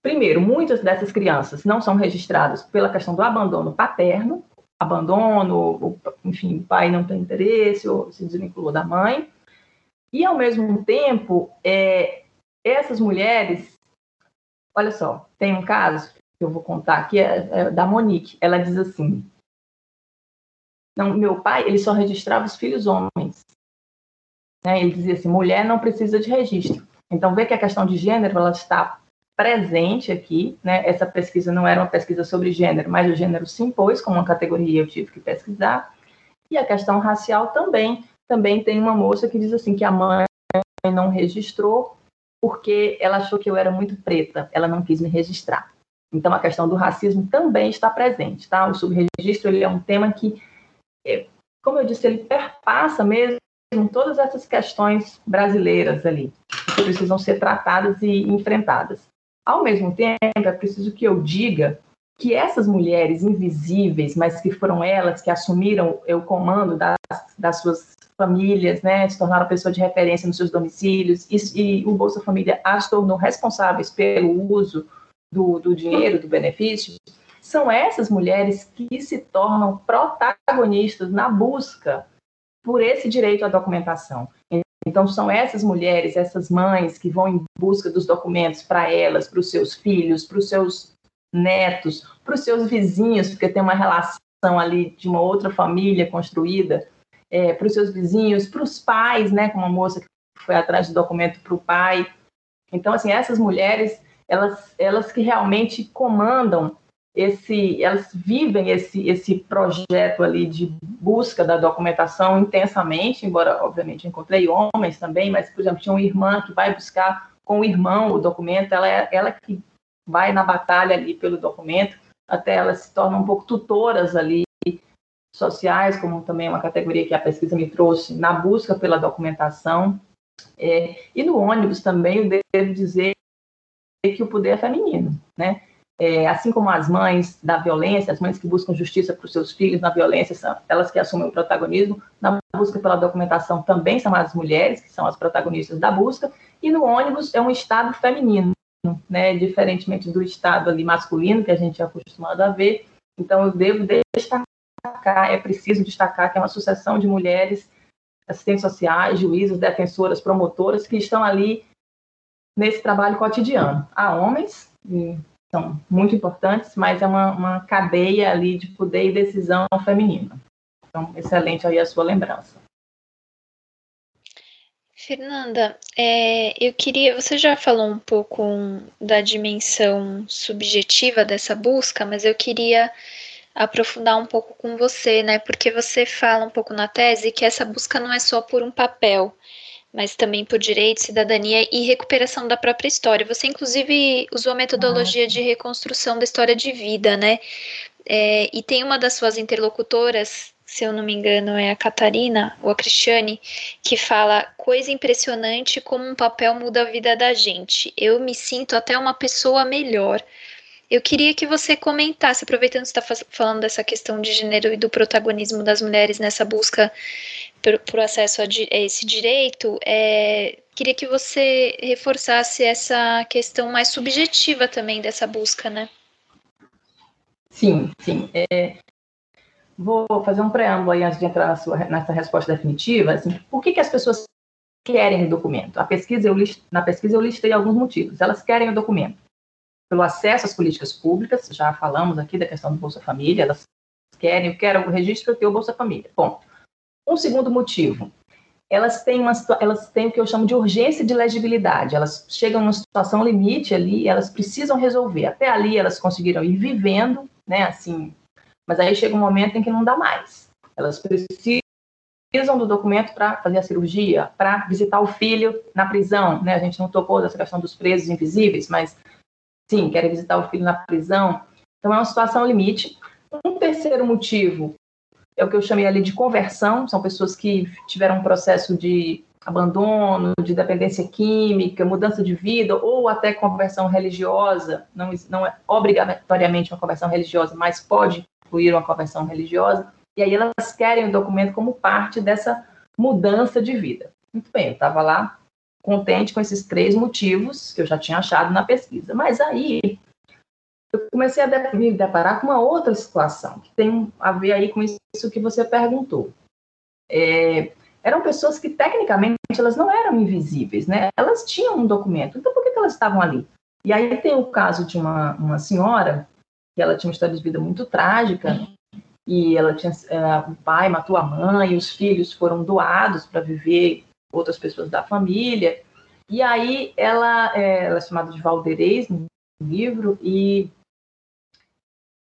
Primeiro, muitas dessas crianças não são registradas pela questão do abandono paterno, abandono, enfim, o pai não tem interesse ou se desvinculou da mãe. E, ao mesmo tempo, é, essas mulheres, olha só, tem um caso que eu vou contar aqui, é, é da Monique. Ela diz assim: não, meu pai, ele só registrava os filhos homens. Né? Ele dizia assim, mulher não precisa de registro. Então, vê que a questão de gênero, ela está presente aqui, né? Essa pesquisa não era uma pesquisa sobre gênero, mas o gênero se impôs como uma categoria, eu tive que pesquisar. E a questão racial também, também tem uma moça que diz assim que a mãe não registrou porque ela achou que eu era muito preta, ela não quis me registrar. Então a questão do racismo também está presente, tá? O subregistro ele é um tema que, é, como eu disse, ele perpassa mesmo todas essas questões brasileiras ali que precisam ser tratadas e enfrentadas. Ao mesmo tempo, é preciso que eu diga que essas mulheres invisíveis, mas que foram elas que assumiram o comando das, das suas famílias, né, se tornaram pessoa de referência nos seus domicílios, e, e o Bolsa Família as tornou responsáveis pelo uso do, do dinheiro, do benefício, são essas mulheres que se tornam protagonistas na busca por esse direito à documentação. Então, são essas mulheres, essas mães que vão em busca dos documentos para elas, para os seus filhos, para os seus netos, para os seus vizinhos, porque tem uma relação ali de uma outra família construída, é, para os seus vizinhos, para os pais, né, como a moça que foi atrás do documento para o pai. Então, assim, essas mulheres, elas, elas que realmente comandam esse, elas vivem esse, esse projeto ali de busca da documentação intensamente, embora, obviamente, encontrei homens também, mas, por exemplo, tinha uma irmã que vai buscar com o irmão o documento, ela é ela que vai na batalha ali pelo documento, até elas se tornam um pouco tutoras ali sociais, como também uma categoria que a pesquisa me trouxe, na busca pela documentação. É, e no ônibus também, eu devo dizer que o poder é feminino, né? É, assim como as mães da violência, as mães que buscam justiça para os seus filhos na violência, são elas que assumem o protagonismo. Na busca pela documentação também são as mulheres, que são as protagonistas da busca. E no ônibus é um estado feminino, né? diferentemente do estado ali masculino, que a gente é acostumado a ver. Então, eu devo destacar, é preciso destacar que é uma sucessão de mulheres, assistentes sociais, juízes, defensoras, promotoras, que estão ali nesse trabalho cotidiano. Há homens, são muito importantes, mas é uma, uma cadeia ali de poder e decisão feminina. Então, excelente aí a sua lembrança. Fernanda, é, eu queria. Você já falou um pouco da dimensão subjetiva dessa busca, mas eu queria aprofundar um pouco com você, né? Porque você fala um pouco na tese que essa busca não é só por um papel, mas também por direito, cidadania e recuperação da própria história. Você, inclusive, usou a metodologia de reconstrução da história de vida, né? É, e tem uma das suas interlocutoras, se eu não me engano, é a Catarina ou a Cristiane, que fala coisa impressionante como um papel muda a vida da gente. Eu me sinto até uma pessoa melhor. Eu queria que você comentasse, aproveitando que você está falando dessa questão de gênero e do protagonismo das mulheres nessa busca por, por acesso a, a, esse direito, é, queria que você reforçasse essa questão mais subjetiva também dessa busca, né? Sim, sim. É, vou fazer um preâmbulo aí antes de entrar na sua, nessa resposta definitiva. Assim, por que, que as pessoas querem o documento? A pesquisa eu list, na pesquisa eu listei alguns motivos. Elas querem o documento pelo acesso às políticas públicas, já falamos aqui da questão do Bolsa Família, elas querem, eu quero o registro, eu tenho o Bolsa Família. Bom, um segundo motivo, elas têm, uma, elas têm o que eu chamo de urgência de legibilidade. Elas chegam numa situação limite ali, elas precisam resolver. Até ali elas conseguiram ir vivendo, né, assim, mas aí chega um momento em que não dá mais. Elas precisam do documento para fazer a cirurgia, para visitar o filho na prisão, né? A gente não tocou dessa questão dos presos invisíveis, mas sim, querem visitar o filho na prisão. Então é uma situação limite. Um terceiro motivo é o que eu chamei ali de conversão, são pessoas que tiveram um processo de abandono, de dependência química, mudança de vida, ou até conversão religiosa, não, não é obrigatoriamente uma conversão religiosa, mas pode incluir uma conversão religiosa, e aí elas querem o documento como parte dessa mudança de vida. Muito bem, eu estava lá contente com esses três motivos que eu já tinha achado na pesquisa, mas aí eu comecei a me deparar com uma outra situação, que tem a ver aí com isso que você perguntou. É, eram pessoas que, tecnicamente, elas não eram invisíveis, né? Elas tinham um documento, então por que, que elas estavam ali? E aí tem o caso de uma, uma senhora, que ela tinha uma história de vida muito trágica, e ela tinha, é, o pai matou a mãe, os filhos foram doados para viver outras pessoas da família, e aí ela, é, ela é chamada de Valderez no livro, e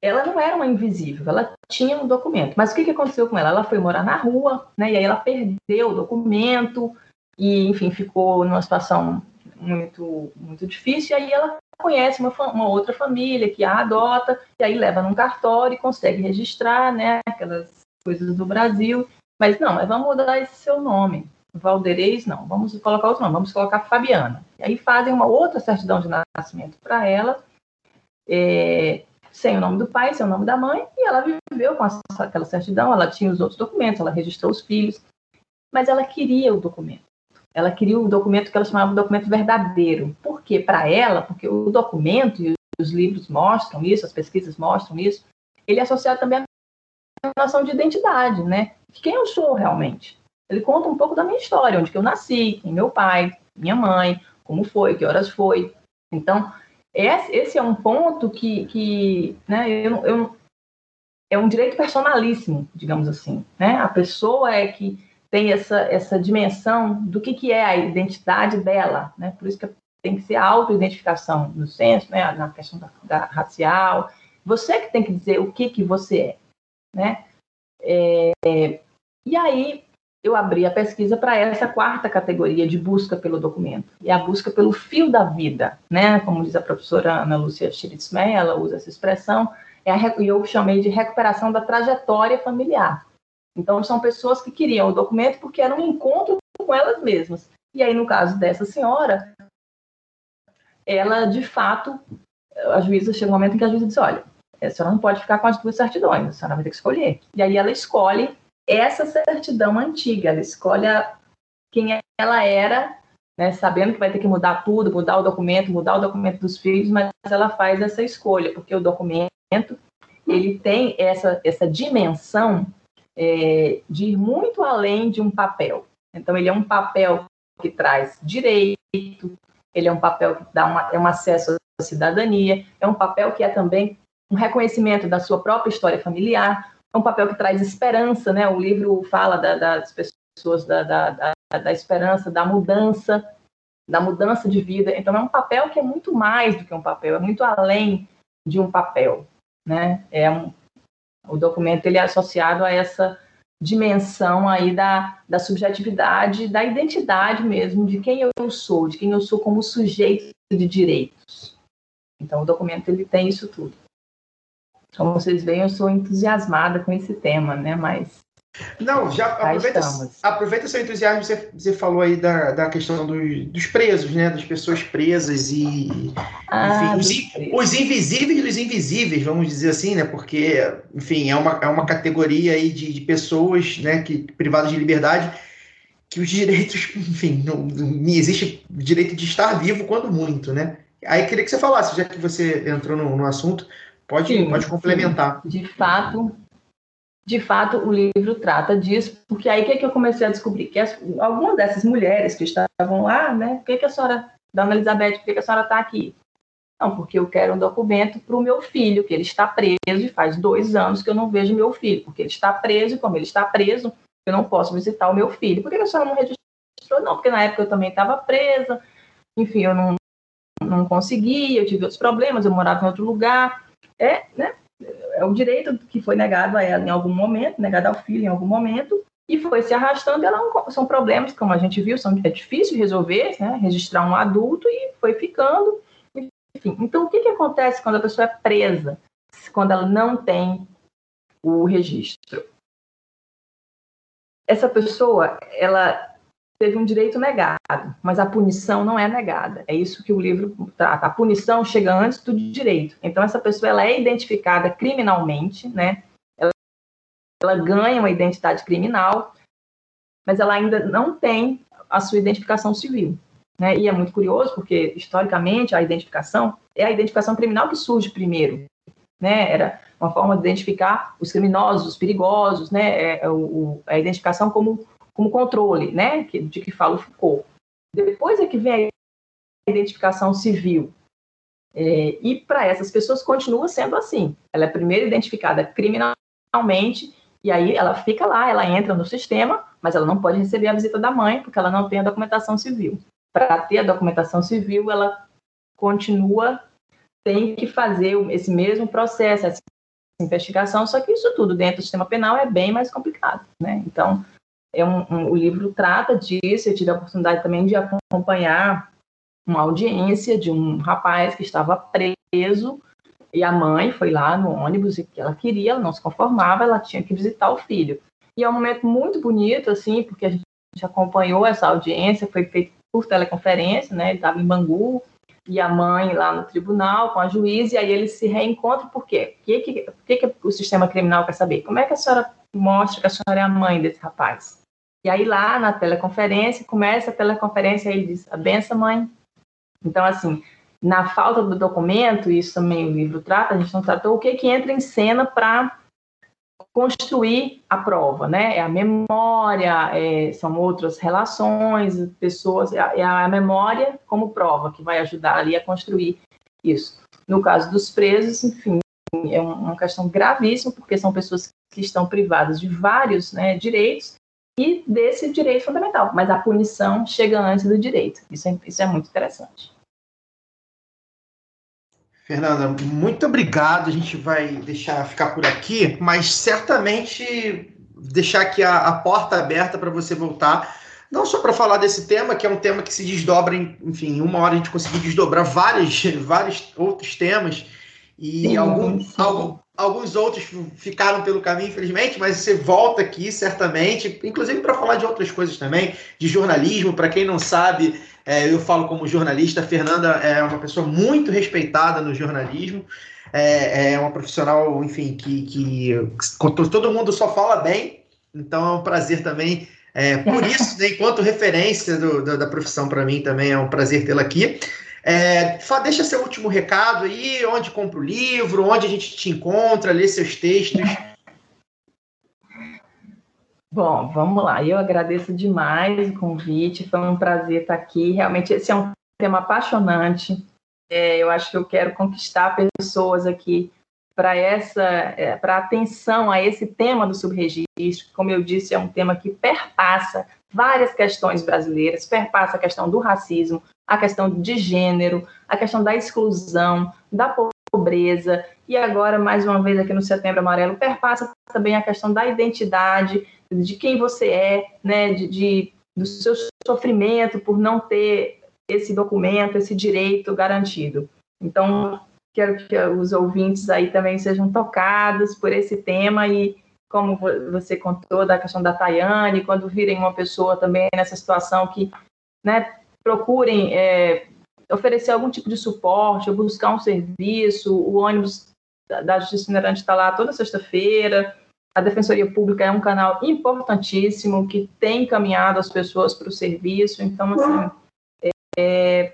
ela não era uma invisível, ela tinha um documento. Mas o que, que aconteceu com ela? Ela foi morar na rua, né? E aí ela perdeu o documento e, enfim, ficou numa situação muito, muito difícil. E aí ela conhece uma, uma outra família que a adota e aí leva num cartório e consegue registrar, né? Aquelas coisas do Brasil. Mas não, vamos mudar esse seu nome. Valderez, não, vamos colocar outro nome, vamos colocar Fabiana. E aí fazem uma outra certidão de nascimento para ela. É, sem o nome do pai, sem o nome da mãe, e ela viveu com aquela certidão, ela tinha os outros documentos, ela registrou os filhos, mas ela queria o documento. Ela queria o documento que ela chamava de documento verdadeiro. Por quê? Para ela, porque o documento, e os livros mostram isso, as pesquisas mostram isso, ele é associado também à noção de identidade, né? Quem eu sou realmente. Ele conta um pouco da minha história, onde que eu nasci, quem meu pai, minha mãe, como foi, que horas foi. Então, esse é um ponto que, que né, eu, eu, é um direito personalíssimo, digamos assim. Né? A pessoa é que tem essa, essa dimensão do que, que é a identidade dela. Né? Por isso que tem que ser a autoidentificação no senso, né? na questão da, da, racial. Você que tem que dizer o que, que você é. Né? É, e aí, eu abri a pesquisa para essa quarta categoria de busca pelo documento, e a busca pelo fio da vida, né? Como diz a professora Ana Lúcia Schiritzmeyer, ela usa essa expressão, é a, eu chamei de recuperação da trajetória familiar. Então, são pessoas que queriam o documento porque era um encontro com elas mesmas. E aí, no caso dessa senhora, ela, de fato, a juíza chega um momento em que a juíza diz: olha, a senhora não pode ficar com as duas certidões, a senhora vai ter que escolher. E aí ela escolhe essa certidão antiga, ela escolhe quem ela era, né, sabendo que vai ter que mudar tudo, mudar o documento, mudar o documento dos filhos, mas ela faz essa escolha, porque o documento ele tem essa, essa dimensão é, de ir muito além de um papel. Então, ele é um papel que traz direito, ele é um papel que dá uma, é um acesso à cidadania, é um papel que é também um reconhecimento da sua própria história familiar, é um papel que traz esperança, né? O livro fala da, das pessoas da, da, da, esperança, da mudança, da mudança de vida. Então, é um papel que é muito mais do que um papel, é muito além de um papel, né? É um, o documento ele é associado a essa dimensão aí da, da subjetividade, da identidade mesmo, de quem eu sou, de quem eu sou como sujeito de direitos. Então, o documento ele tem isso tudo. Como vocês veem, eu sou entusiasmada com esse tema, né? Mas não, já aproveita, aproveita seu entusiasmo, você, você falou aí da, da questão dos, dos presos, né? Das pessoas presas e. Ah, enfim, os, os, invisíveis dos invisíveis, vamos dizer assim, né? Porque, enfim, é uma, é uma categoria aí de, de pessoas né, que, privadas de liberdade que os direitos, enfim, não, não existe direito de estar vivo quando muito, né? Aí queria que você falasse, já que você entrou no, no assunto, pode, sim, pode complementar. Sim. De fato, de fato, o livro trata disso, porque aí o que, é que eu comecei a descobrir? Que as, algumas dessas mulheres que estavam lá, né? Por que, que a senhora, Dona Elizabeth, por que, que a senhora está aqui? Não, porque eu quero um documento para o meu filho, que ele está preso e faz dois anos que eu não vejo meu filho, porque ele está preso e como ele está preso, eu não posso visitar o meu filho. Por que, que a senhora não registrou? Não, porque na época eu também estava presa, enfim, eu não, não consegui, eu tive outros problemas, eu morava em outro lugar. É, né? é o direito que foi negado a ela em algum momento, negado ao filho em algum momento, e foi se arrastando. Ela não, são problemas, como a gente viu, são, é difícil resolver, né? registrar um adulto e foi ficando. Enfim, então o que, que acontece quando a pessoa é presa, quando ela não tem o registro? Essa pessoa, ela teve um direito negado, mas a punição não é negada. É isso que o livro trata. A punição chega antes do direito. Então essa pessoa ela é identificada criminalmente, né? Ela, ela ganha uma identidade criminal, mas ela ainda não tem a sua identificação civil. Né? E é muito curioso porque historicamente a identificação é a identificação criminal que surge primeiro. Né? Era uma forma de identificar os criminosos, os perigosos, né? É, é o, a identificação como como controle, né, de que fala o Foucault. Depois é que vem a identificação civil. É, e para essas pessoas continua sendo assim. Ela é primeiro identificada criminalmente e aí ela fica lá, ela entra no sistema, mas ela não pode receber a visita da mãe porque ela não tem a documentação civil. Para ter a documentação civil, ela continua tem que fazer esse mesmo processo, essa investigação, só que isso tudo dentro do sistema penal é bem mais complicado, né? Então, é um, um, o livro trata disso. Eu tive a oportunidade também de acompanhar uma audiência de um rapaz que estava preso e a mãe foi lá no ônibus e que ela queria, ela não se conformava, ela tinha que visitar o filho. E é um momento muito bonito, assim, porque a gente acompanhou essa audiência, foi feito por teleconferência, né? Ele estava em Bangu e a mãe lá no tribunal com a juíza, e aí eles se reencontram, por quê? O que, que, que, que o sistema criminal quer saber? Como é que a senhora mostra que a senhora é a mãe desse rapaz? E aí lá na teleconferência, começa a teleconferência e ele diz, a benção, mãe. Então, assim, na falta do documento, isso também o livro trata, a gente não tratou o que, que entra em cena para construir a prova, né? É a memória, é, são outras relações, pessoas, é a, é a memória como prova que vai ajudar ali a construir isso. No caso dos presos, enfim, é uma questão gravíssima, porque são pessoas que estão privadas de vários né, direitos e desse direito fundamental. Mas a punição chega antes do direito. Isso é, isso é muito interessante. Fernanda, muito obrigado. A gente vai deixar ficar por aqui, mas certamente deixar aqui a, a porta aberta para você voltar. Não só para falar desse tema, que é um tema que se desdobra em, enfim, em uma hora a gente conseguir desdobrar vários, vários outros temas. E sim, algum, sim. Algum, Alguns outros ficaram pelo caminho, infelizmente, mas você volta aqui certamente, inclusive para falar de outras coisas também, de jornalismo. Para quem não sabe, é, eu falo como jornalista. A Fernanda é uma pessoa muito respeitada no jornalismo. É, é uma profissional, enfim, que, que todo mundo só fala bem. Então é um prazer também. É, por isso, né, enquanto referência do, do, da profissão para mim também é um prazer tê-la aqui. É, deixa seu último recado aí, onde compra o livro, onde a gente te encontra, lê seus textos. Bom, vamos lá. Eu agradeço demais o convite, foi um prazer estar aqui. Realmente, esse é um tema apaixonante. É, eu acho que eu quero conquistar pessoas aqui para essa, é, para atenção a esse tema do subregistro. Como eu disse, é um tema que perpassa várias questões brasileiras, perpassa a questão do racismo, a questão de gênero, a questão da exclusão, da pobreza, e agora, mais uma vez, aqui no Setembro Amarelo, perpassa também a questão da identidade, de quem você é, né, de, de do seu sofrimento por não ter esse documento, esse direito garantido. Então, quero que os ouvintes aí também sejam tocados por esse tema e, como você contou da questão da Tayane, quando virem uma pessoa também nessa situação que né, procurem é, oferecer algum tipo de suporte, ou buscar um serviço. O ônibus da Justiça Minerante está lá toda sexta-feira. A Defensoria Pública é um canal importantíssimo que tem encaminhado as pessoas para o serviço. Então, assim, é,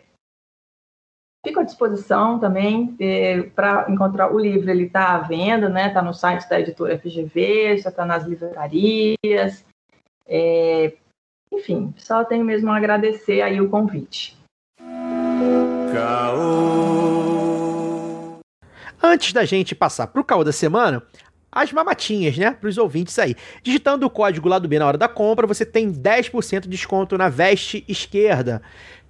fico à disposição também é, para encontrar o livro. Ele está à venda, né? Está no site da editora FGV, já está nas livrarias. É, enfim, só tenho mesmo a agradecer aí o convite. Antes da gente passar para o caô da semana, as mamatinhas, né? Para os ouvintes aí. Digitando o código lá do B na hora da compra, você tem 10% de desconto na veste esquerda.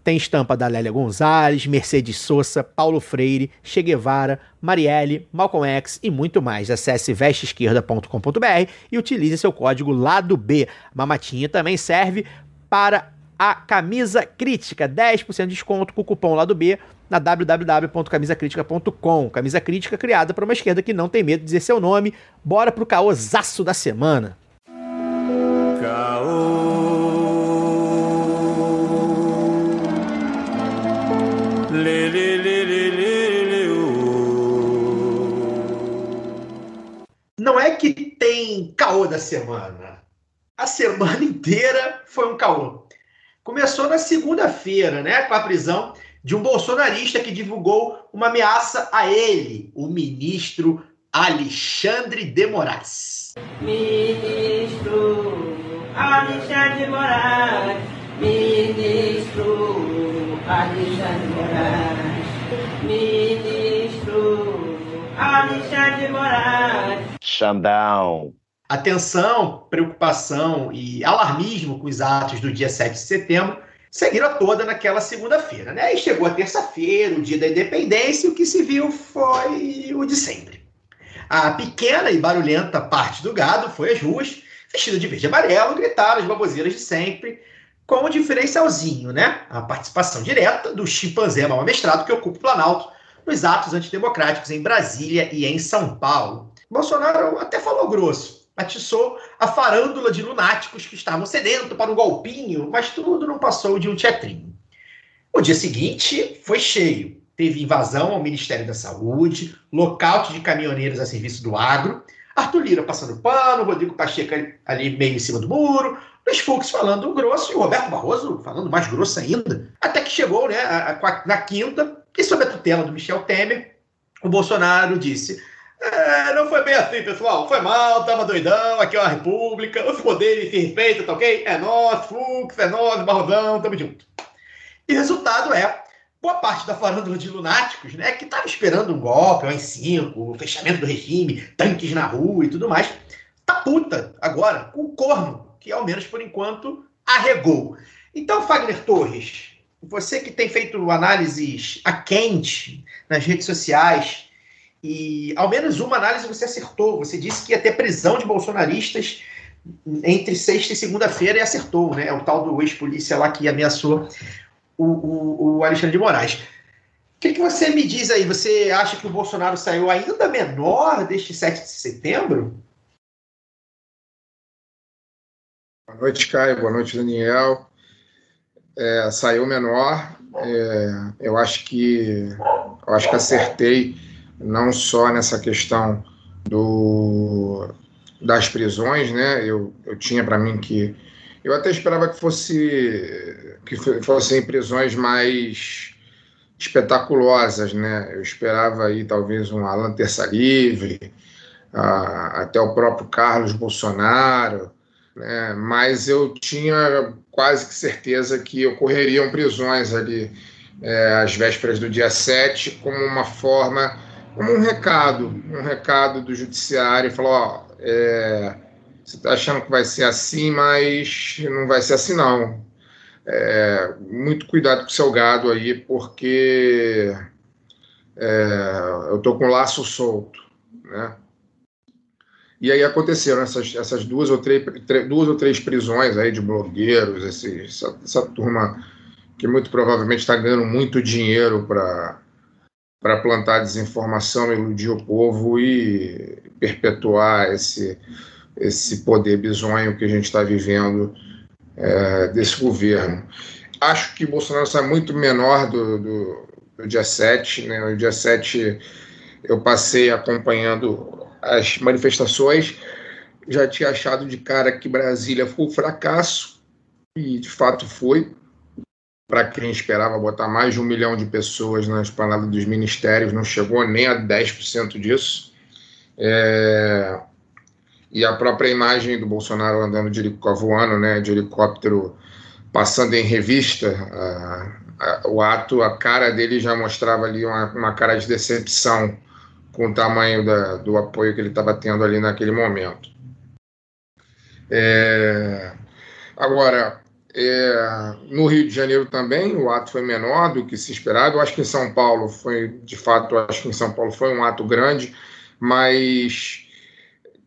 Tem estampa da Lélia Gonzalez, Mercedes Sosa, Paulo Freire, Che Guevara, Marielle, Malcolm X e muito mais. Acesse vesteesquerda.com.br e utilize seu código lado B. Mamatinha também serve para a camisa crítica, 10% de desconto com o cupom lado B na www.camisacritica.com. Camisa crítica criada para uma esquerda que não tem medo de dizer seu nome. Bora pro caosaço da semana. Não é que tem caô da semana. A semana inteira foi um caô. Começou na segunda-feira, né, com a prisão de um bolsonarista que divulgou uma ameaça a ele, o ministro Alexandre de Moraes. Ministro Alexandre de Moraes, ministro Alexandre Moraes, ministro Alexandre Moraes. Xandão. Atenção, preocupação e alarmismo com os atos do dia 7 de setembro seguiram toda naquela segunda-feira, né? E chegou a terça-feira, o dia da independência, e o que se viu foi o de sempre. A pequena e barulhenta parte do gado foi às ruas, vestida de verde e amarelo, gritaram as baboseiras de sempre, com um diferencialzinho, né? A participação direta do chimpanzé mal amestrado que ocupa o Planalto nos atos antidemocráticos em Brasília e em São Paulo. Bolsonaro até falou grosso, atiçou a farândula de lunáticos que estavam sedentos para um golpinho, mas tudo não passou de um teatrinho. O dia seguinte foi cheio. Teve invasão ao Ministério da Saúde, lockout de caminhoneiros a serviço do agro, Arthur Lira passando pano, Rodrigo Pacheco ali meio em cima do muro, Luiz Fux falando grosso e o Roberto Barroso falando mais grosso ainda. Até que chegou né, a, a, na quinta, e sob a tutela do Michel Temer, o Bolsonaro disse: é, não foi bem assim, pessoal. Foi mal, tava doidão, aqui é uma república, os poderes se respeitam, tá ok? É nós, Fux, é nós, Barrosão, tamo junto. E resultado é boa parte da farândula de lunáticos, né, que estava esperando um golpe, um AI-5, o fechamento do regime, tanques na rua e tudo mais, tá puta agora com o corno, que ao menos por enquanto arregou. Então, Fagner Torres, você que tem feito análises a quente nas redes sociais, e ao menos uma análise você acertou. Você disse que ia ter prisão de bolsonaristas entre sexta e segunda-feira e acertou, né? O tal do ex-polícia lá que ameaçou o, o, o Alexandre de Moraes. O que, que você me diz aí? Você acha que o Bolsonaro saiu ainda menor deste 7 de setembro? Boa noite, Caio. Boa noite, Daniel. É, saiu menor. É, eu acho que eu acho que acertei não só nessa questão do, das prisões, né? Eu, eu tinha para mim que eu até esperava que fosse que fossem prisões mais espetaculosas, né? Eu esperava aí talvez um Alan Terça Livre, a, até o próprio Carlos Bolsonaro, né? Mas eu tinha quase que certeza que ocorreriam prisões ali é, às vésperas do dia 7 como uma forma, como um recado, um recado do judiciário, falou, ó, é, você está achando que vai ser assim, mas não vai ser assim não. É, muito cuidado com o seu gado aí, porque é, eu estou com laço solto, né? E aí aconteceram essas, essas duas, ou três, duas ou três prisões aí de blogueiros, esse, essa, essa turma que muito provavelmente está ganhando muito dinheiro para plantar desinformação, iludir o povo e perpetuar esse, esse poder bizonho que a gente está vivendo é, desse governo. Acho que Bolsonaro sai muito menor do, do, do dia 7. Né? No dia 7 eu passei acompanhando as manifestações, já tinha achado de cara que Brasília foi um fracasso, e de fato foi. Para quem esperava botar mais de um milhão de pessoas na esplanada dos ministérios, não chegou nem a 10% disso. É... E a própria imagem do Bolsonaro andando de helicóptero, voando, né, de helicóptero, passando em revista, a, a, o ato, a cara dele já mostrava ali uma, uma cara de decepção com o tamanho da, do apoio que ele estava tendo ali naquele momento. É, agora, é, no Rio de Janeiro também o ato foi menor do que se esperava. Eu acho que em São Paulo foi, de fato, acho que em São Paulo foi um ato grande, mas,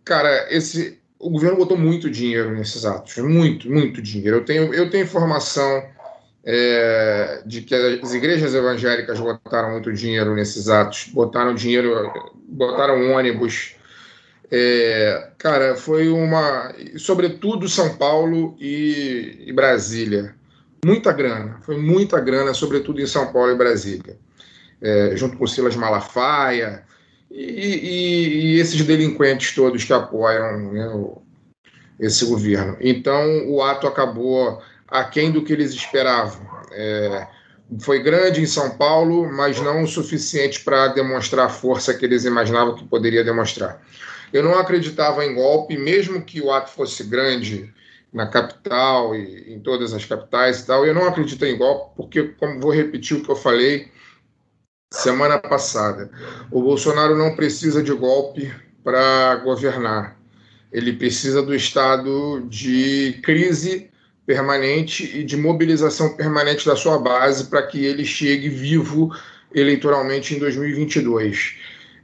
cara, esse, o governo botou muito dinheiro nesses atos, muito, muito dinheiro. Eu tenho, eu tenho informação é, de que as igrejas evangélicas botaram muito dinheiro nesses atos, botaram dinheiro, botaram ônibus. É, cara, foi uma. Sobretudo São Paulo e, e, Brasília. Muita grana, foi muita grana, sobretudo em São Paulo e Brasília. É, junto com Silas Malafaia e, e, esses delinquentes todos que apoiam né, o, esse governo. Então, o ato acabou aquém do que eles esperavam. É, foi grande em São Paulo, mas não o suficiente para demonstrar a força que eles imaginavam que poderia demonstrar. Eu não acreditava em golpe, mesmo que o ato fosse grande na capital e em todas as capitais e tal. Eu não acredito em golpe, porque, como vou repetir o que eu falei semana passada, o Bolsonaro não precisa de golpe para governar. Ele precisa do estado de crise permanente e de mobilização permanente da sua base para que ele chegue vivo eleitoralmente em 2022.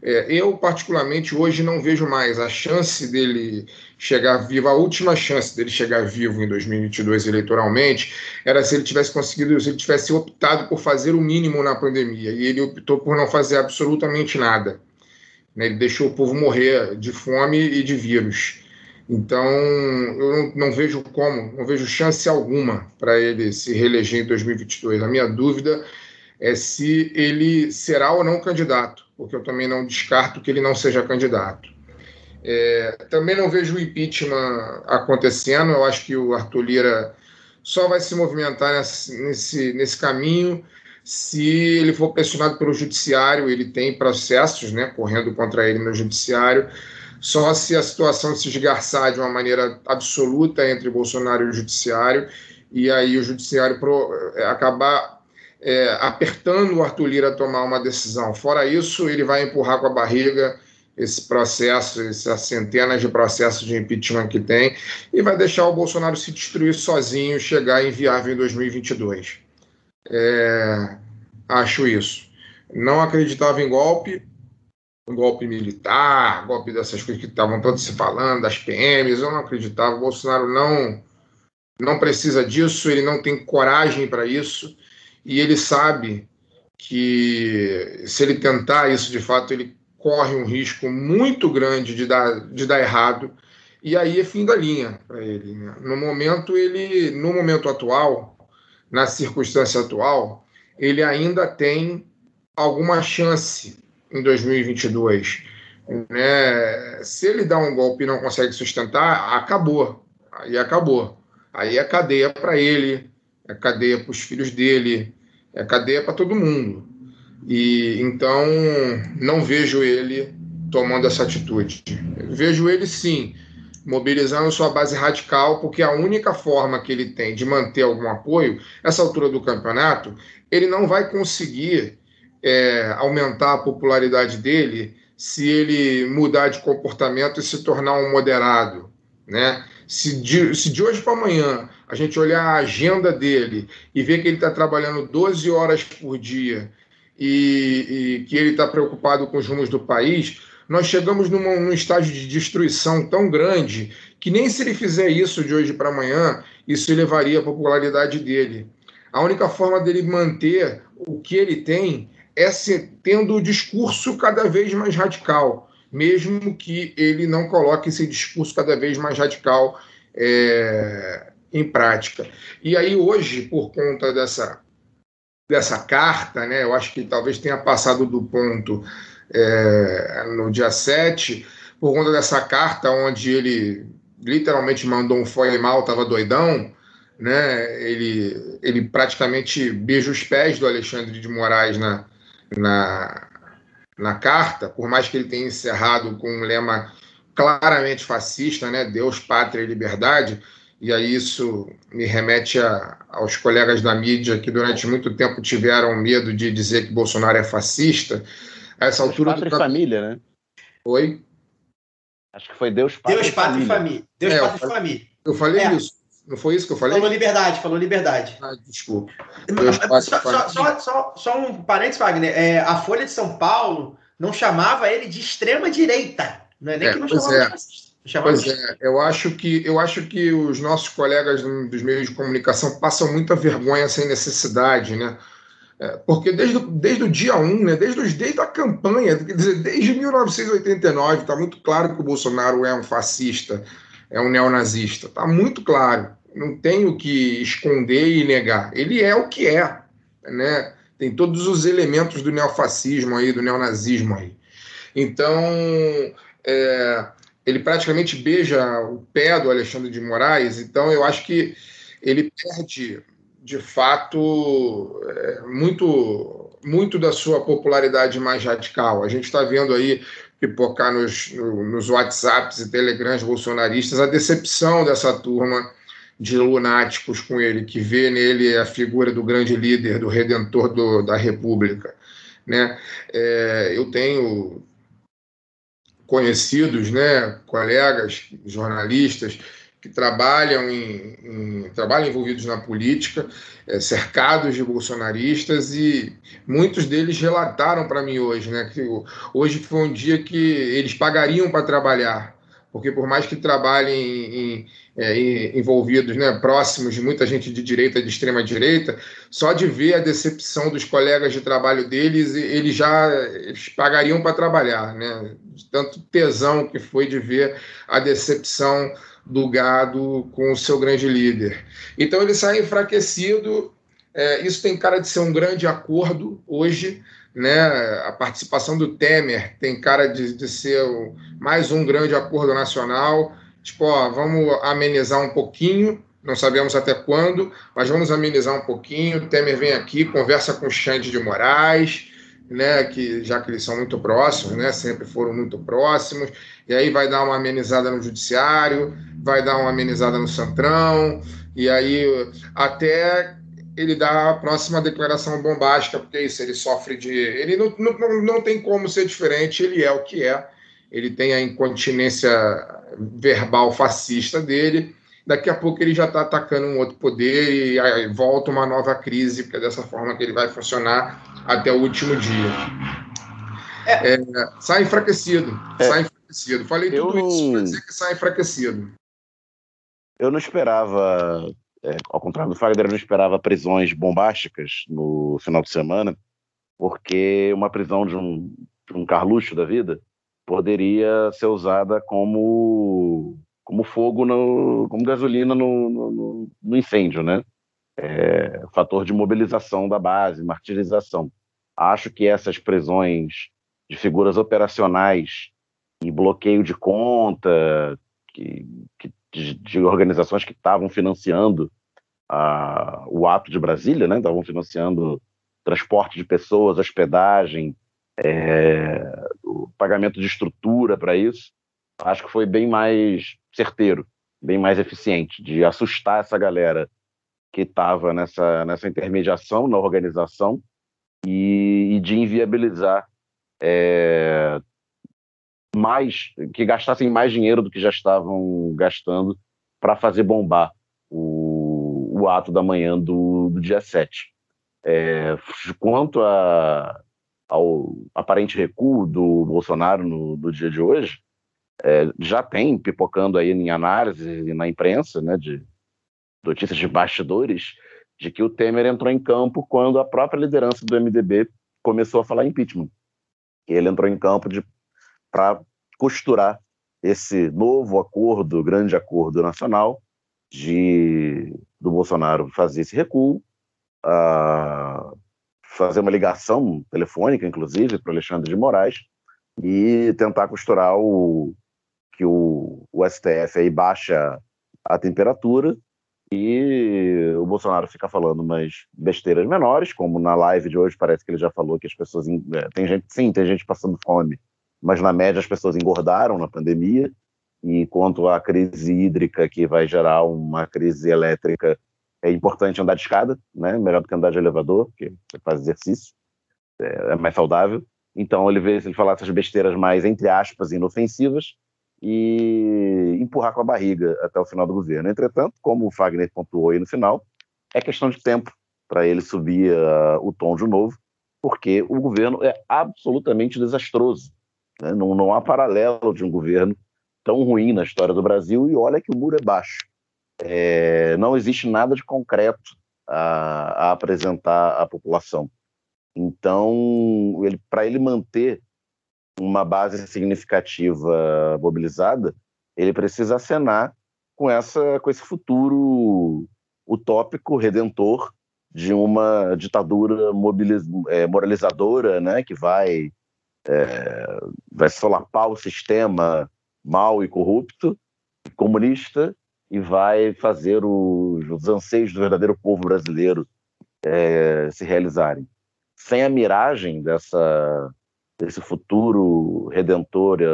É, eu, particularmente, hoje não vejo mais a chance dele chegar vivo, a última chance dele chegar vivo em 2022 eleitoralmente era se ele tivesse conseguido, se ele tivesse optado por fazer o mínimo na pandemia, e ele optou por não fazer absolutamente nada. Né? Ele deixou o povo morrer de fome e de vírus. Então, eu não, não, vejo como, não vejo chance alguma para ele se reeleger em 2022. A minha dúvida é se ele será ou não candidato, porque eu também não descarto que ele não seja candidato. É, também não vejo o impeachment acontecendo. Eu acho que o Arthur Lira só vai se movimentar nesse, nesse, nesse caminho se ele for pressionado pelo judiciário. Ele tem processos né, correndo contra ele no judiciário só se a situação se esgarçar de uma maneira absoluta entre Bolsonaro e o judiciário, e aí o judiciário pro, é, acabar é, apertando o Arthur Lira a tomar uma decisão. Fora isso, ele vai empurrar com a barriga esse processo, essas centenas de processos de impeachment que tem, e vai deixar o Bolsonaro se destruir sozinho, chegar inviável em 2022. É, acho isso. Não acreditava em golpe, golpe militar, golpe dessas coisas que estavam todos se falando, das PMs, eu não acreditava. O Bolsonaro não, não precisa disso, ele não tem coragem para isso, e ele sabe que se ele tentar isso de fato, ele corre um risco muito grande de dar, de dar errado e aí é fim da linha para ele. Né? No momento ele, no momento atual, na circunstância atual, ele ainda tem alguma chance em 2022. Né? Se ele dá um golpe e não consegue sustentar, acabou. Aí acabou. Aí é cadeia para ele, é cadeia para os filhos dele, é cadeia para todo mundo. E então não vejo ele tomando essa atitude. Vejo ele sim mobilizando sua base radical, porque a única forma que ele tem de manter algum apoio, nessa altura do campeonato, ele não vai conseguir é, aumentar a popularidade dele se ele mudar de comportamento e se tornar um moderado. Né? Se de, se de hoje para amanhã a gente olhar a agenda dele e ver que ele está trabalhando 12 horas por dia e, e que ele está preocupado com os rumos do país, nós chegamos numa, num estágio de destruição tão grande que nem se ele fizer isso de hoje para amanhã, isso elevaria a popularidade dele. A única forma dele manter o que ele tem é ser, tendo o discurso cada vez mais radical, mesmo que ele não coloque esse discurso cada vez mais radical é, em prática. E aí hoje, por conta dessa dessa carta, né, eu acho que talvez tenha passado do ponto é, no dia 7, por conta dessa carta onde ele literalmente mandou um foi mal, estava doidão, né? Ele, ele praticamente beija os pés do Alexandre de Moraes na, na, na carta, por mais que ele tenha encerrado com um lema claramente fascista, né? Deus, pátria e liberdade. E aí isso me remete a, aos colegas da mídia que durante muito tempo tiveram medo de dizer que Bolsonaro é fascista a essa Deus, altura pátria do... e família, né? Oi? Acho que foi Deus, pátria, Deus, pátria e família. Deus, é, pátria e família. Eu falei é. isso. Não foi isso que eu falei? Falou liberdade, falou liberdade. Ah, desculpa. Deus, só, só, só, só, só, um parênteses, Wagner. É, a Folha de São Paulo não chamava ele de extrema direita. Não é nem é, que não chamava é. de fascista. Pois é, eu acho que eu acho que os nossos colegas dos meios de comunicação passam muita vergonha sem necessidade, né? É, porque desde, desde o dia 1, né, desde, os, desde a campanha, quer dizer, desde 1989, está muito claro que o Bolsonaro é um fascista, é um neonazista. Está muito claro. Não tem o que esconder e negar. Ele é o que é. Né? Tem todos os elementos do neofascismo aí, do neonazismo aí. Então, é, ele praticamente beija o pé do Alexandre de Moraes, então eu acho que ele perde de fato, é, muito, muito da sua popularidade mais radical. A gente está vendo aí pipocar nos, nos WhatsApps e Telegrams bolsonaristas a decepção dessa turma de lunáticos com ele, que vê nele a figura do grande líder, do redentor do, da República. Né? É, eu tenho conhecidos, né, colegas, jornalistas, que trabalham, em, em, trabalham envolvidos na política, é, cercados de bolsonaristas, e muitos deles relataram para mim hoje né, que hoje foi um dia que eles pagariam para trabalhar, porque por mais que trabalhem em, é, envolvidos, né, próximos de muita gente de direita, de extrema direita, só de ver a decepção dos colegas de trabalho deles, eles já eles pagariam para trabalhar, né, de tanto tesão que foi de ver a decepção do gado com o seu grande líder. Então ele sai enfraquecido. É, isso tem cara de ser um grande acordo hoje. Né? A participação do Temer tem cara de, de ser mais um grande acordo nacional. Tipo, ó, vamos amenizar um pouquinho, não sabemos até quando, mas vamos amenizar um pouquinho. Temer vem aqui, conversa com o Xande de Moraes, né, que já que eles são muito próximos, né, sempre foram muito próximos, e aí vai dar uma amenizada no judiciário, vai dar uma amenizada no Centrão, e aí até ele dá a próxima declaração bombástica, porque isso, ele sofre de. Ele não, não, não tem como ser diferente, ele é o que é, ele tem a incontinência verbal fascista dele, daqui a pouco ele já está atacando um outro poder e aí volta uma nova crise, porque é dessa forma que ele vai funcionar até o último dia. É. É, sai enfraquecido, é. sai enfraquecido. Falei tudo eu... isso para dizer que sai enfraquecido. Eu não esperava, é, ao contrário do Fagner, eu não esperava prisões bombásticas no final de semana. porque uma prisão de um, de um Carluxo da vida poderia ser usada como, como fogo, no, como gasolina no, no, no incêndio, né? É, fator de mobilização da base, martirização. Acho que essas prisões de figuras operacionais e bloqueio de conta que, que de, de, organizações que estavam financiando a, o ato de Brasília, né? Estavam financiando transporte de pessoas, hospedagem, é, o pagamento de estrutura para isso. Acho que foi bem mais certeiro, bem mais eficiente de assustar essa galera que estava nessa, nessa intermediação na organização e, e de inviabilizar é, mais, que gastassem mais dinheiro do que já estavam gastando para fazer bombar o, o ato da manhã do, do dia 7. É, quanto a, ao aparente recuo do Bolsonaro no, no dia de hoje, é, já tem pipocando aí em análise na imprensa, né, de notícias de bastidores, de que o Temer entrou em campo quando a própria liderança do MDB começou a falar impeachment. Ele entrou em campo para costurar esse novo acordo, grande acordo nacional, de do Bolsonaro fazer esse recuo, uh, fazer uma ligação telefônica, inclusive, para Alexandre de Moraes, e tentar costurar o que o, o STF aí baixa a temperatura e o Bolsonaro fica falando umas besteiras menores, como na live de hoje parece que ele já falou que as pessoas. É, tem gente, sim, tem gente passando fome, mas na média as pessoas engordaram na pandemia. E quanto à crise hídrica, que vai gerar uma crise elétrica, é importante andar de escada, né? melhor do que andar de elevador, porque você faz exercício, é, é mais saudável. Então ele vê ele falar essas besteiras mais, entre aspas, inofensivas, e empurrar com a barriga até o final do governo. Entretanto, como o Fagner pontuou aí no final, é questão de tempo para ele subir uh, o tom de novo, porque o governo é absolutamente desastroso. Né? Não, não há paralelo de um governo tão ruim na história do Brasil, e olha que o muro é baixo. É, não existe nada de concreto a, a apresentar à população. Então, ele, para ele manter uma base significativa mobilizada, ele precisa acenar com essa com esse futuro utópico redentor de uma ditadura mobiliz, é, moralizadora, né, que vai é, vai solapar o sistema mal e corrupto, comunista, e vai fazer os, os anseios do verdadeiro povo brasileiro é, se realizarem. Sem a miragem dessa desse futuro redentor, eh,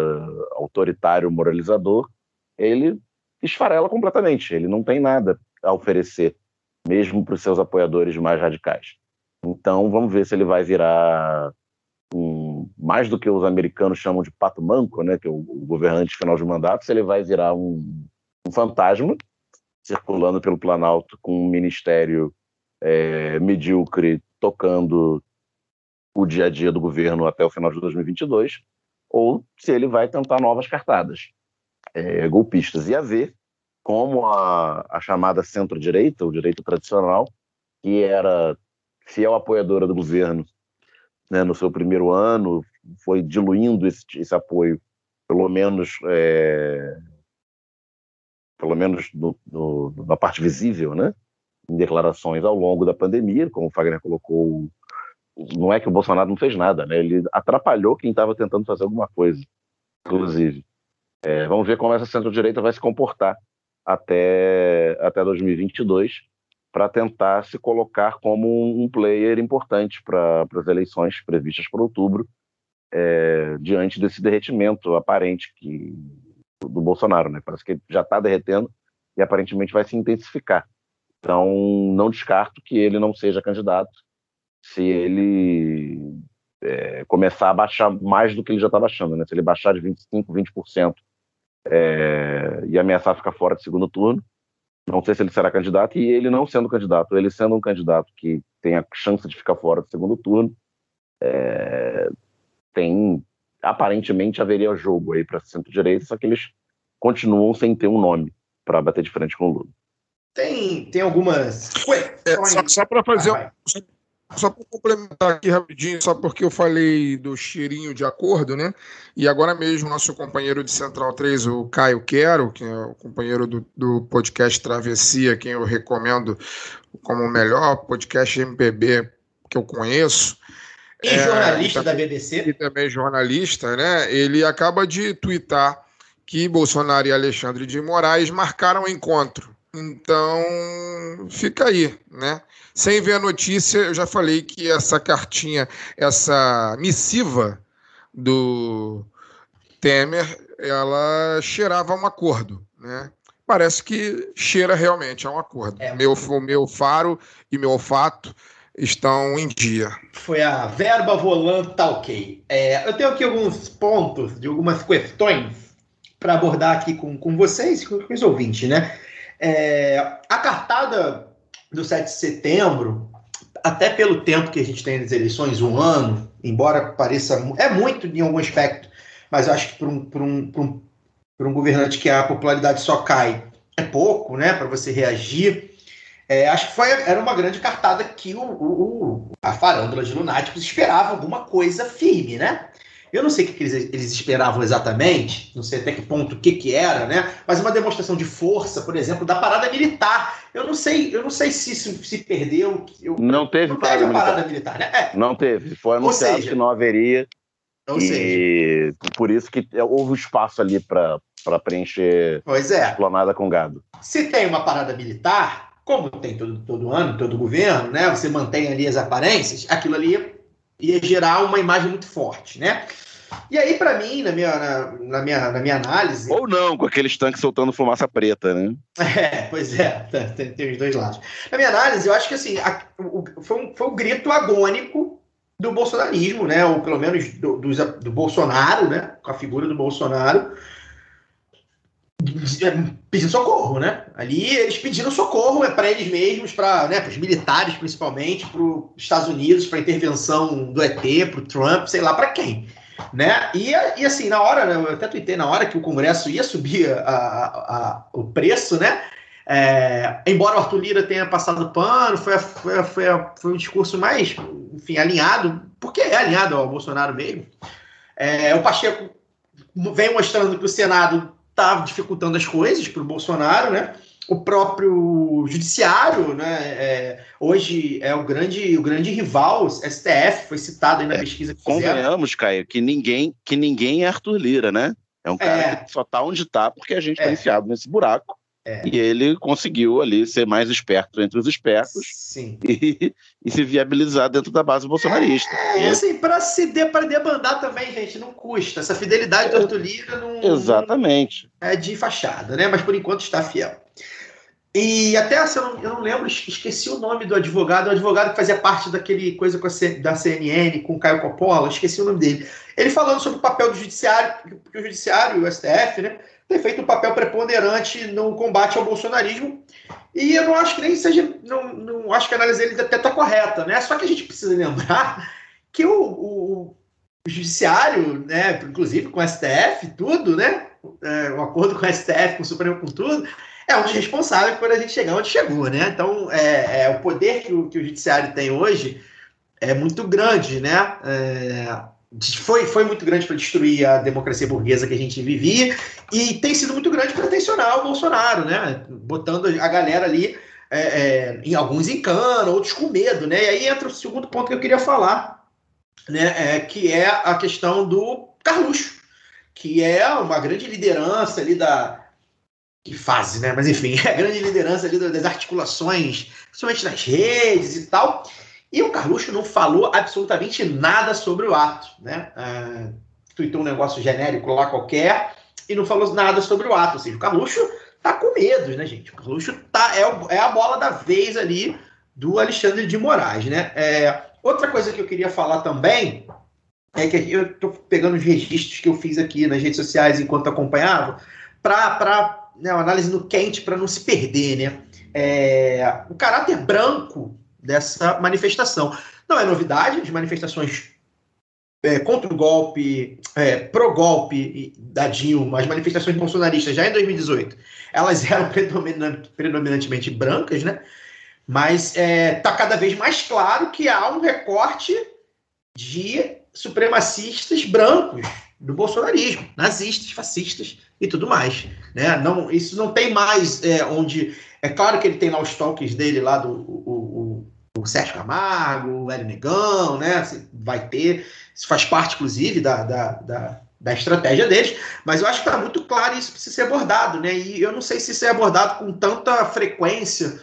autoritário, moralizador, ele esfarela completamente. Ele não tem nada a oferecer, mesmo para os seus apoiadores mais radicais. Então, vamos ver se ele vai virar um, mais do que os americanos chamam de pato manco, né, que é o governante final de mandato, se ele vai virar um, um fantasma circulando pelo Planalto com um ministério é, medíocre tocando o dia a dia do governo até o final de 2022, ou se ele vai tentar novas cartadas é, golpistas. E a ver como a, a chamada centro-direita, o direito tradicional, que era fiel apoiadora do governo né, no seu primeiro ano, foi diluindo esse, esse apoio, pelo menos é, pelo menos no, no, na parte visível, né, em declarações ao longo da pandemia, como o Fagner colocou não é que o Bolsonaro não fez nada, né? Ele atrapalhou quem estava tentando fazer alguma coisa, inclusive. É, vamos ver como essa centro-direita vai se comportar até, até 2022 para tentar se colocar como um player importante para as eleições previstas para outubro, é, diante desse derretimento aparente que, do Bolsonaro. Né? Parece que já está derretendo e aparentemente vai se intensificar. Então, não descarto que ele não seja candidato se ele é, começar a baixar mais do que ele já está baixando, né? Se ele baixar de 25%, 20% é, e ameaçar ficar fora de segundo turno, não sei se ele será candidato, e ele não sendo candidato, ele sendo um candidato que tem a chance de ficar fora do segundo turno, é, tem aparentemente haveria jogo aí para centro-direita, só que eles continuam sem ter um nome para bater de frente com o Lula. Tem, tem algumas. Ué, é, só, só para fazer, ah, Só para complementar aqui rapidinho, só porque eu falei do cheirinho de acordo, né? E agora mesmo, nosso companheiro de Central 3, o Caio Quero, que é o companheiro do, do podcast Travessia, quem eu recomendo como o melhor podcast MPB que eu conheço. E é, jornalista da BBC. E também jornalista, né? Ele acaba de twittar que Bolsonaro e Alexandre de Moraes marcaram o encontro. Então, fica aí, né? Sem ver a notícia, eu já falei que essa cartinha, essa missiva do Temer, ela cheirava um acordo, né? Parece que cheira realmente a um acordo. É. Meu, meu faro e meu olfato estão em dia. Foi a verba volante tá ok. É, eu tenho aqui alguns pontos de algumas questões para abordar aqui com, com vocês com os ouvintes, né? É, a cartada do 7 de setembro, até pelo tempo que a gente tem nas eleições, um ano, embora pareça. É muito em algum aspecto, mas acho que para um, um, um, um governante que a popularidade só cai é pouco, né? Para você reagir. É, acho que foi, era uma grande cartada que o, o, a farândula de lunáticos esperava alguma coisa firme, né? Eu não sei o que eles, eles esperavam exatamente, não sei até que ponto o que, que era, né? Mas uma demonstração de força, por exemplo, da parada militar. Eu não sei, eu não sei se se, se perdeu. Eu, não teve, não teve parada, parada militar, né? É. Não teve. Foi anunciado seja, que não haveria. Ou e seja, por isso que houve espaço ali para preencher pois é. esplanada com gado. Se tem uma parada militar, como tem todo, todo ano, todo governo, né? Você mantém ali as aparências, aquilo ali ia gerar uma imagem muito forte, né? E aí, para mim, na minha, na, na, minha, na minha análise. Ou não, com aqueles tanques soltando fumaça preta, né? É, pois é, tem, tem os dois lados. Na minha análise, eu acho que assim, a, o, foi, um, foi um grito agônico do bolsonarismo, né? Ou pelo menos do, do, do Bolsonaro, né? Com a figura do Bolsonaro pedindo socorro, né? Ali eles pedindo socorro é para eles mesmos, para né, os militares principalmente, para os Estados Unidos, para intervenção do ET, para o Trump, sei lá para quem, né? E, e assim na hora, né, eu até tuitei na hora que o Congresso ia subir a, a, a, o preço, né? É, embora o Arthur Lira tenha passado pano, foi, foi, foi, foi um discurso mais, enfim, alinhado, porque é alinhado ao Bolsonaro mesmo. É, o Pacheco vem mostrando que o Senado está dificultando as coisas para o Bolsonaro, né? O próprio judiciário, né? É, hoje é o grande, o grande rival, o STF, foi citado aí na é, pesquisa que fizeram. Convenhamos, Caio, que ninguém, que ninguém é Arthur Lira, né? É um cara é. que só está onde está porque a gente está é. enfiado nesse buraco. É. E ele conseguiu ali ser mais esperto entre os espertos e, e, se viabilizar dentro da base bolsonarista. É, e assim, para se de, para debandar também, gente, não custa. Essa fidelidade do Arthur Lira não. Exatamente. Não é de fachada, né? Mas por enquanto está fiel. E até assim, eu, não, eu não lembro, esqueci o nome do advogado, o advogado que fazia parte daquele coisa com a, da CNN, com o Caio Coppola, esqueci o nome dele. Ele falando sobre o papel do judiciário, porque o judiciário, o STF, né? Tem feito um papel preponderante no combate ao bolsonarismo. E eu não acho que nem seja. Não, não acho que a análise dele até está correta, né? Só que a gente precisa lembrar que o, o, o judiciário, né, inclusive com o STF, tudo, né? É, o acordo com o STF, com o Supremo, com tudo, é um dos responsáveis por a gente chegar onde chegou, né? Então, é, é o poder que o, que o judiciário tem hoje é muito grande, né? É, foi, foi muito grande para destruir a democracia burguesa que a gente vivia e tem sido muito grande para tensionar o Bolsonaro, né? Botando a galera ali, é, é, em alguns em cana, outros com medo, né? E aí entra o segundo ponto que eu queria falar, né? É, que é a questão do Carluxo, que é uma grande liderança ali da. Que fase, né? Mas enfim, é a grande liderança ali das articulações, principalmente nas redes e tal. E o Carluxo não falou absolutamente nada sobre o ato, né? Uh, tweetou um negócio genérico lá qualquer e não falou nada sobre o ato. Ou seja, o Carluxo tá com medo, né, gente? O Carluxo tá, é, é a bola da vez ali do Alexandre de Moraes, né? É, outra coisa que eu queria falar também é que eu estou pegando os registros que eu fiz aqui nas redes sociais enquanto acompanhava, para né, análise no quente para não se perder, né? É, o caráter branco dessa manifestação. Não é novidade, as manifestações é, contra o golpe, é, pro-golpe da Dilma, as manifestações bolsonaristas já em 2018, elas eram predominantemente brancas, né? Mas está é, tá cada vez mais claro que há um recorte de supremacistas brancos do bolsonarismo, nazistas, fascistas e tudo mais. Né? Não, isso não tem mais é, onde. É claro que ele tem lá os toques dele lá do o, o, Sérgio Camargo, o Hélio Negão, né? Vai ter. Isso faz parte, inclusive, da, da, da, da estratégia deles, mas eu acho que está muito claro isso precisa ser abordado, né? E eu não sei se isso é abordado com tanta frequência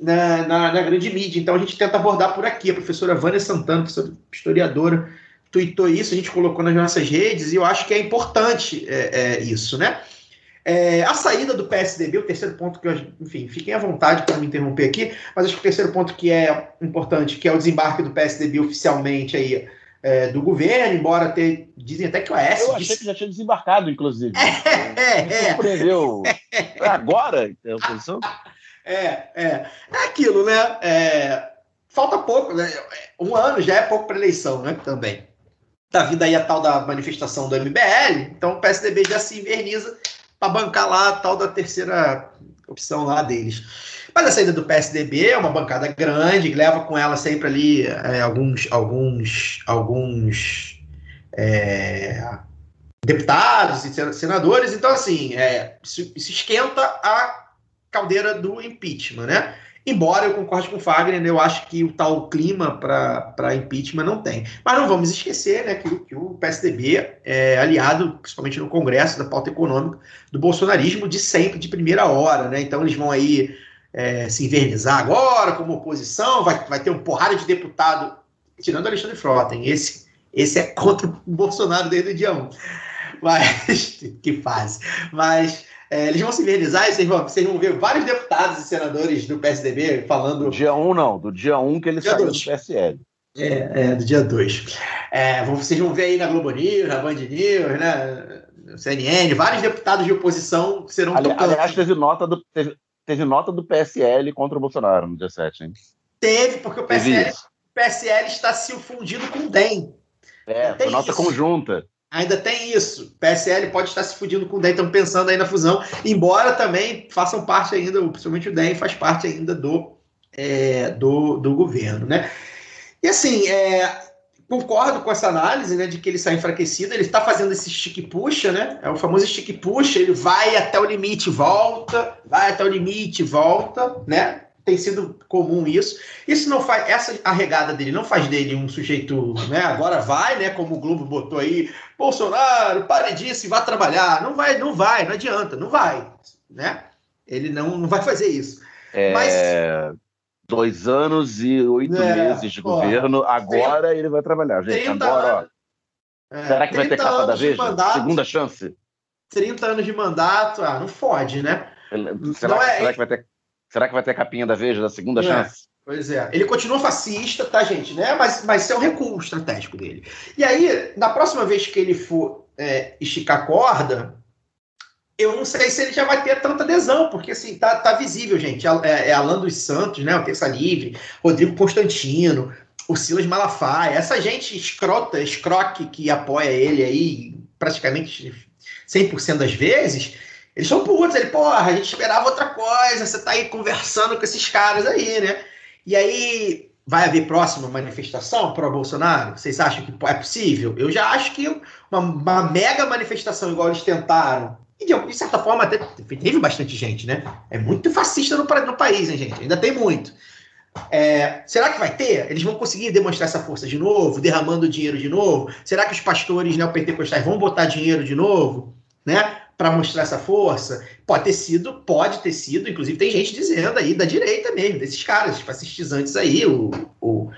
na, na, na, grande mídia. Então a gente tenta abordar por aqui. A professora Vânia Santana, historiadora, tweetou isso, a gente colocou nas nossas redes, e eu acho que é importante é, é, isso, né? É, a saída do PSDB, o terceiro ponto que eu, enfim, fiquem à vontade para me interromper aqui, mas acho que o terceiro ponto que é importante, que é o desembarque do PSDB oficialmente aí é, do governo, embora ter, dizem até que o AS... Eu achei que já tinha desembarcado, inclusive. É, é, é. surpreendeu. Agora, a oposição? É, é. É aquilo, né? É, falta pouco, né? Um ano já é pouco para eleição, né? Também. Tá vindo aí a tal da manifestação do MBL, então o PSDB já se inverniza para bancar lá a tal da terceira opção lá deles. Mas a saída do PSDB é uma bancada grande, que leva com ela sempre ali é, alguns, alguns, alguns é, deputados e senadores. Então, assim, é, isso, isso esquenta a caldeira do impeachment, né? Embora eu concorde com o Fagner, né, eu acho que o tal clima para impeachment não tem. Mas não vamos esquecer né, que, que o PSDB é aliado, principalmente no Congresso, da pauta econômica, do bolsonarismo de sempre, de primeira hora. Né? Então eles vão aí é, se invernizar agora como oposição, vai, vai ter um porrada de deputado, tirando Alexandre Frota? Esse, esse é contra o Bolsonaro desde o dia 1. Mas, que fase. Mas é, eles vão se invernizar e vocês vão, vocês vão ver vários deputados e senadores do PSDB falando. Do dia 1, um, não, do dia 1 um que ele dia saiu dois. do PSL. É, é, do dia 2. É, vocês vão ver aí na Globo News, na Band News, né? CNN, vários deputados de oposição serão Ali, Aliás, teve nota, do, teve, teve, nota do PSL contra o Bolsonaro no dia 7, hein? Teve, porque o PSL, PSL está se fundindo com o DEM. É, foi nota isso. conjunta. Ainda tem isso. PSL pode estar se fudindo com o DEM, estão pensando aí na fusão, embora também façam parte ainda, principalmente o DEM faz parte ainda do, é, do, do governo, né? E assim, é, concordo com essa análise, né, de que ele sai enfraquecido, ele está fazendo esse stick puxa, né? É o famoso stick puxa, ele vai até o limite, volta, vai até o limite, volta, né? Tem sido comum isso. Isso não faz essa arregada dele não faz dele um sujeito, né? Agora vai, né? Como o Globo botou aí, Bolsonaro, pare disso e vá trabalhar. Não vai, não vai, não adianta, não vai, né? Ele não, não vai fazer isso. É... Mas dois anos e oito é, meses de governo. Agora 30, ele vai trabalhar, gente. Agora, ó, é, será que vai ter capa da Veja? Mandato, Segunda chance? 30 anos de mandato, ah, não fode, né? Será, é, será que vai ter Será que vai ter a capinha da Veja da segunda é, chance? Pois é. Ele continua fascista, tá, gente? Né? Mas, mas isso é um recuo estratégico dele. E aí, na próxima vez que ele for é, esticar a corda, eu não sei se ele já vai ter tanta adesão, porque assim, tá, tá visível, gente. É, é Alan dos Santos, né? O Terça Livre, Rodrigo Constantino, o Silas Malafaia, essa gente escrota, escroque que apoia ele aí praticamente 100% das vezes, eles são putos, ele, porra, a gente esperava outra coisa, você tá aí conversando com esses caras aí, né? E aí, vai haver próxima manifestação para Bolsonaro? Vocês acham que é possível? Eu já acho que uma, uma mega manifestação igual eles tentaram, e de, certa forma até teve bastante gente, né? É muito fascista no, no país, hein, gente? Ainda tem muito. É, será que vai ter? Eles vão conseguir demonstrar essa força de novo, derramando dinheiro de novo? Será que os pastores neopentecostais vão botar dinheiro de novo? Né? Para mostrar essa força? Pode ter sido, pode ter sido, inclusive tem gente dizendo aí da direita mesmo, desses caras fascistizantes aí, o, o,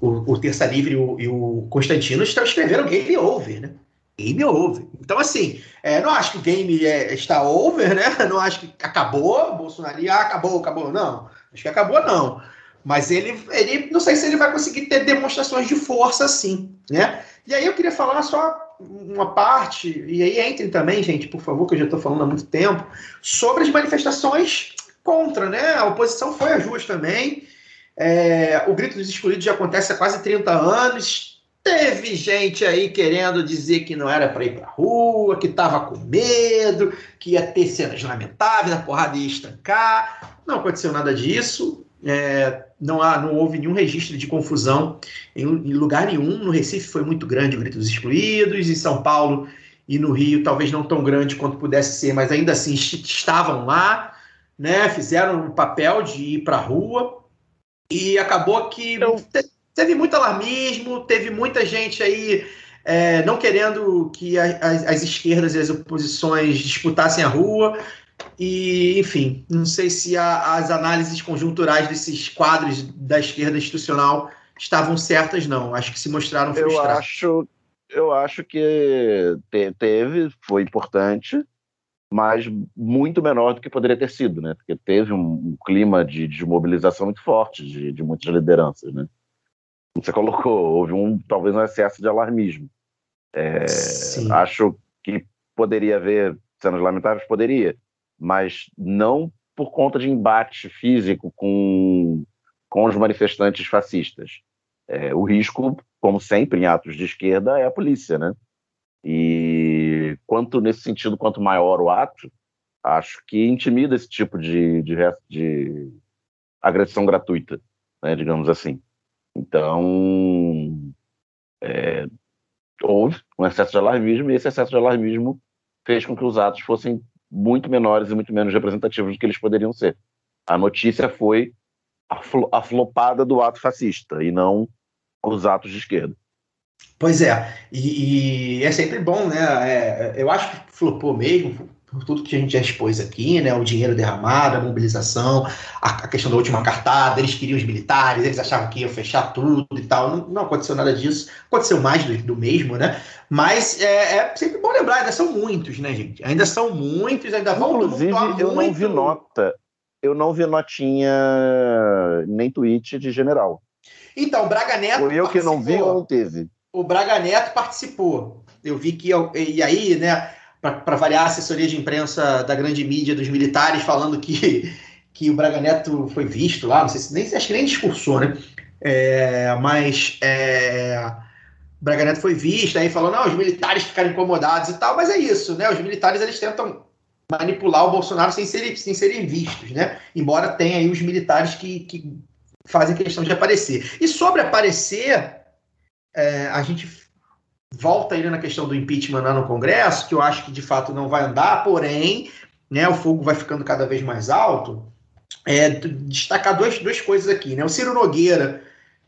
o, o Terça Livre e o, e o Constantino estão escrevendo game over, né? Game over. Então, assim, é, não acho que o game é, está over, né? Não acho que acabou, Bolsonaro, ah, acabou, acabou. Não, acho que acabou, não. Mas ele, ele, não sei se ele vai conseguir ter demonstrações de força assim, né? E aí eu queria falar só uma parte, e aí entrem também, gente, por favor, que eu já estou falando há muito tempo, sobre as manifestações contra, né? A oposição foi às ruas também. É, o grito dos excluídos já acontece há quase 30 anos. Teve gente aí querendo dizer que não era para ir para rua, que estava com medo, que ia ter cenas lamentáveis, a porrada ia estancar. Não aconteceu nada disso. é, não, há, não houve nenhum registro de confusão em, em, lugar nenhum. No Recife foi muito grande o Grito dos Excluídos, em São Paulo e no Rio talvez não tão grande quanto pudesse ser, mas ainda assim estavam lá, né? fizeram o papel de ir para a rua e acabou que Eu... teve muito alarmismo, teve muita gente aí é, não querendo que a, as, as esquerdas e as oposições disputassem a rua. E, enfim, não sei se a, as análises conjunturais desses quadros da esquerda institucional estavam certas, não. Acho que se mostraram frustrados. Eu acho, eu acho que te, teve, foi importante, mas muito menor do que poderia ter sido, né? Porque teve um, um clima de, de mobilização muito forte de, de muitas lideranças, né? Você colocou, houve um talvez um excesso de alarmismo. É, acho que poderia haver cenas lamentáveis, poderia, mas não por conta de embate físico com, com os manifestantes fascistas. É, o risco, como sempre em atos de esquerda, é a polícia, né? E quanto nesse sentido, quanto maior o ato, acho que intimida esse tipo de, de, de agressão gratuita, né, digamos assim. Então, é, houve um excesso de alarmismo e esse excesso de alarmismo fez com que os atos fossem muito menores e muito menos representativos do que eles poderiam ser. A notícia foi a, flopada do ato fascista e não os atos de esquerda. Pois é, e, e é sempre bom, né? É, eu acho que flopou mesmo, por tudo que a gente já expôs aqui, né? O dinheiro derramado, a mobilização, a, a, questão da última cartada, eles queriam os militares, eles achavam que iam fechar tudo e tal. Não, não aconteceu nada disso, aconteceu mais do, do mesmo, né? Mas é, é, sempre bom lembrar, ainda são muitos, né, gente? Ainda são muitos, ainda vão Inclusive, eu não vi nota, eu não vi notinha nem tweet de general. Então, o Braga Neto. Foi eu que não vi ou não teve? O Braga Neto participou. Eu vi que. E aí, né? Para variar a assessoria de imprensa da grande mídia dos militares falando que, que o Braga Neto foi visto lá, não sei se nem acho que nem discursou, né? É, mas é, o Braga Neto foi visto, aí falou, não, os militares ficaram incomodados e tal, mas é isso, né? Os militares eles tentam manipular o Bolsonaro sem serem, sem serem vistos, né? Embora tenha aí os militares que, que fazem questão de aparecer. E sobre aparecer, é, a gente volta ainda na questão do impeachment lá no Congresso, que eu acho que de fato não vai andar, porém, né, o fogo vai ficando cada vez mais alto. É, destacar duas, duas coisas aqui, né? O Ciro Nogueira,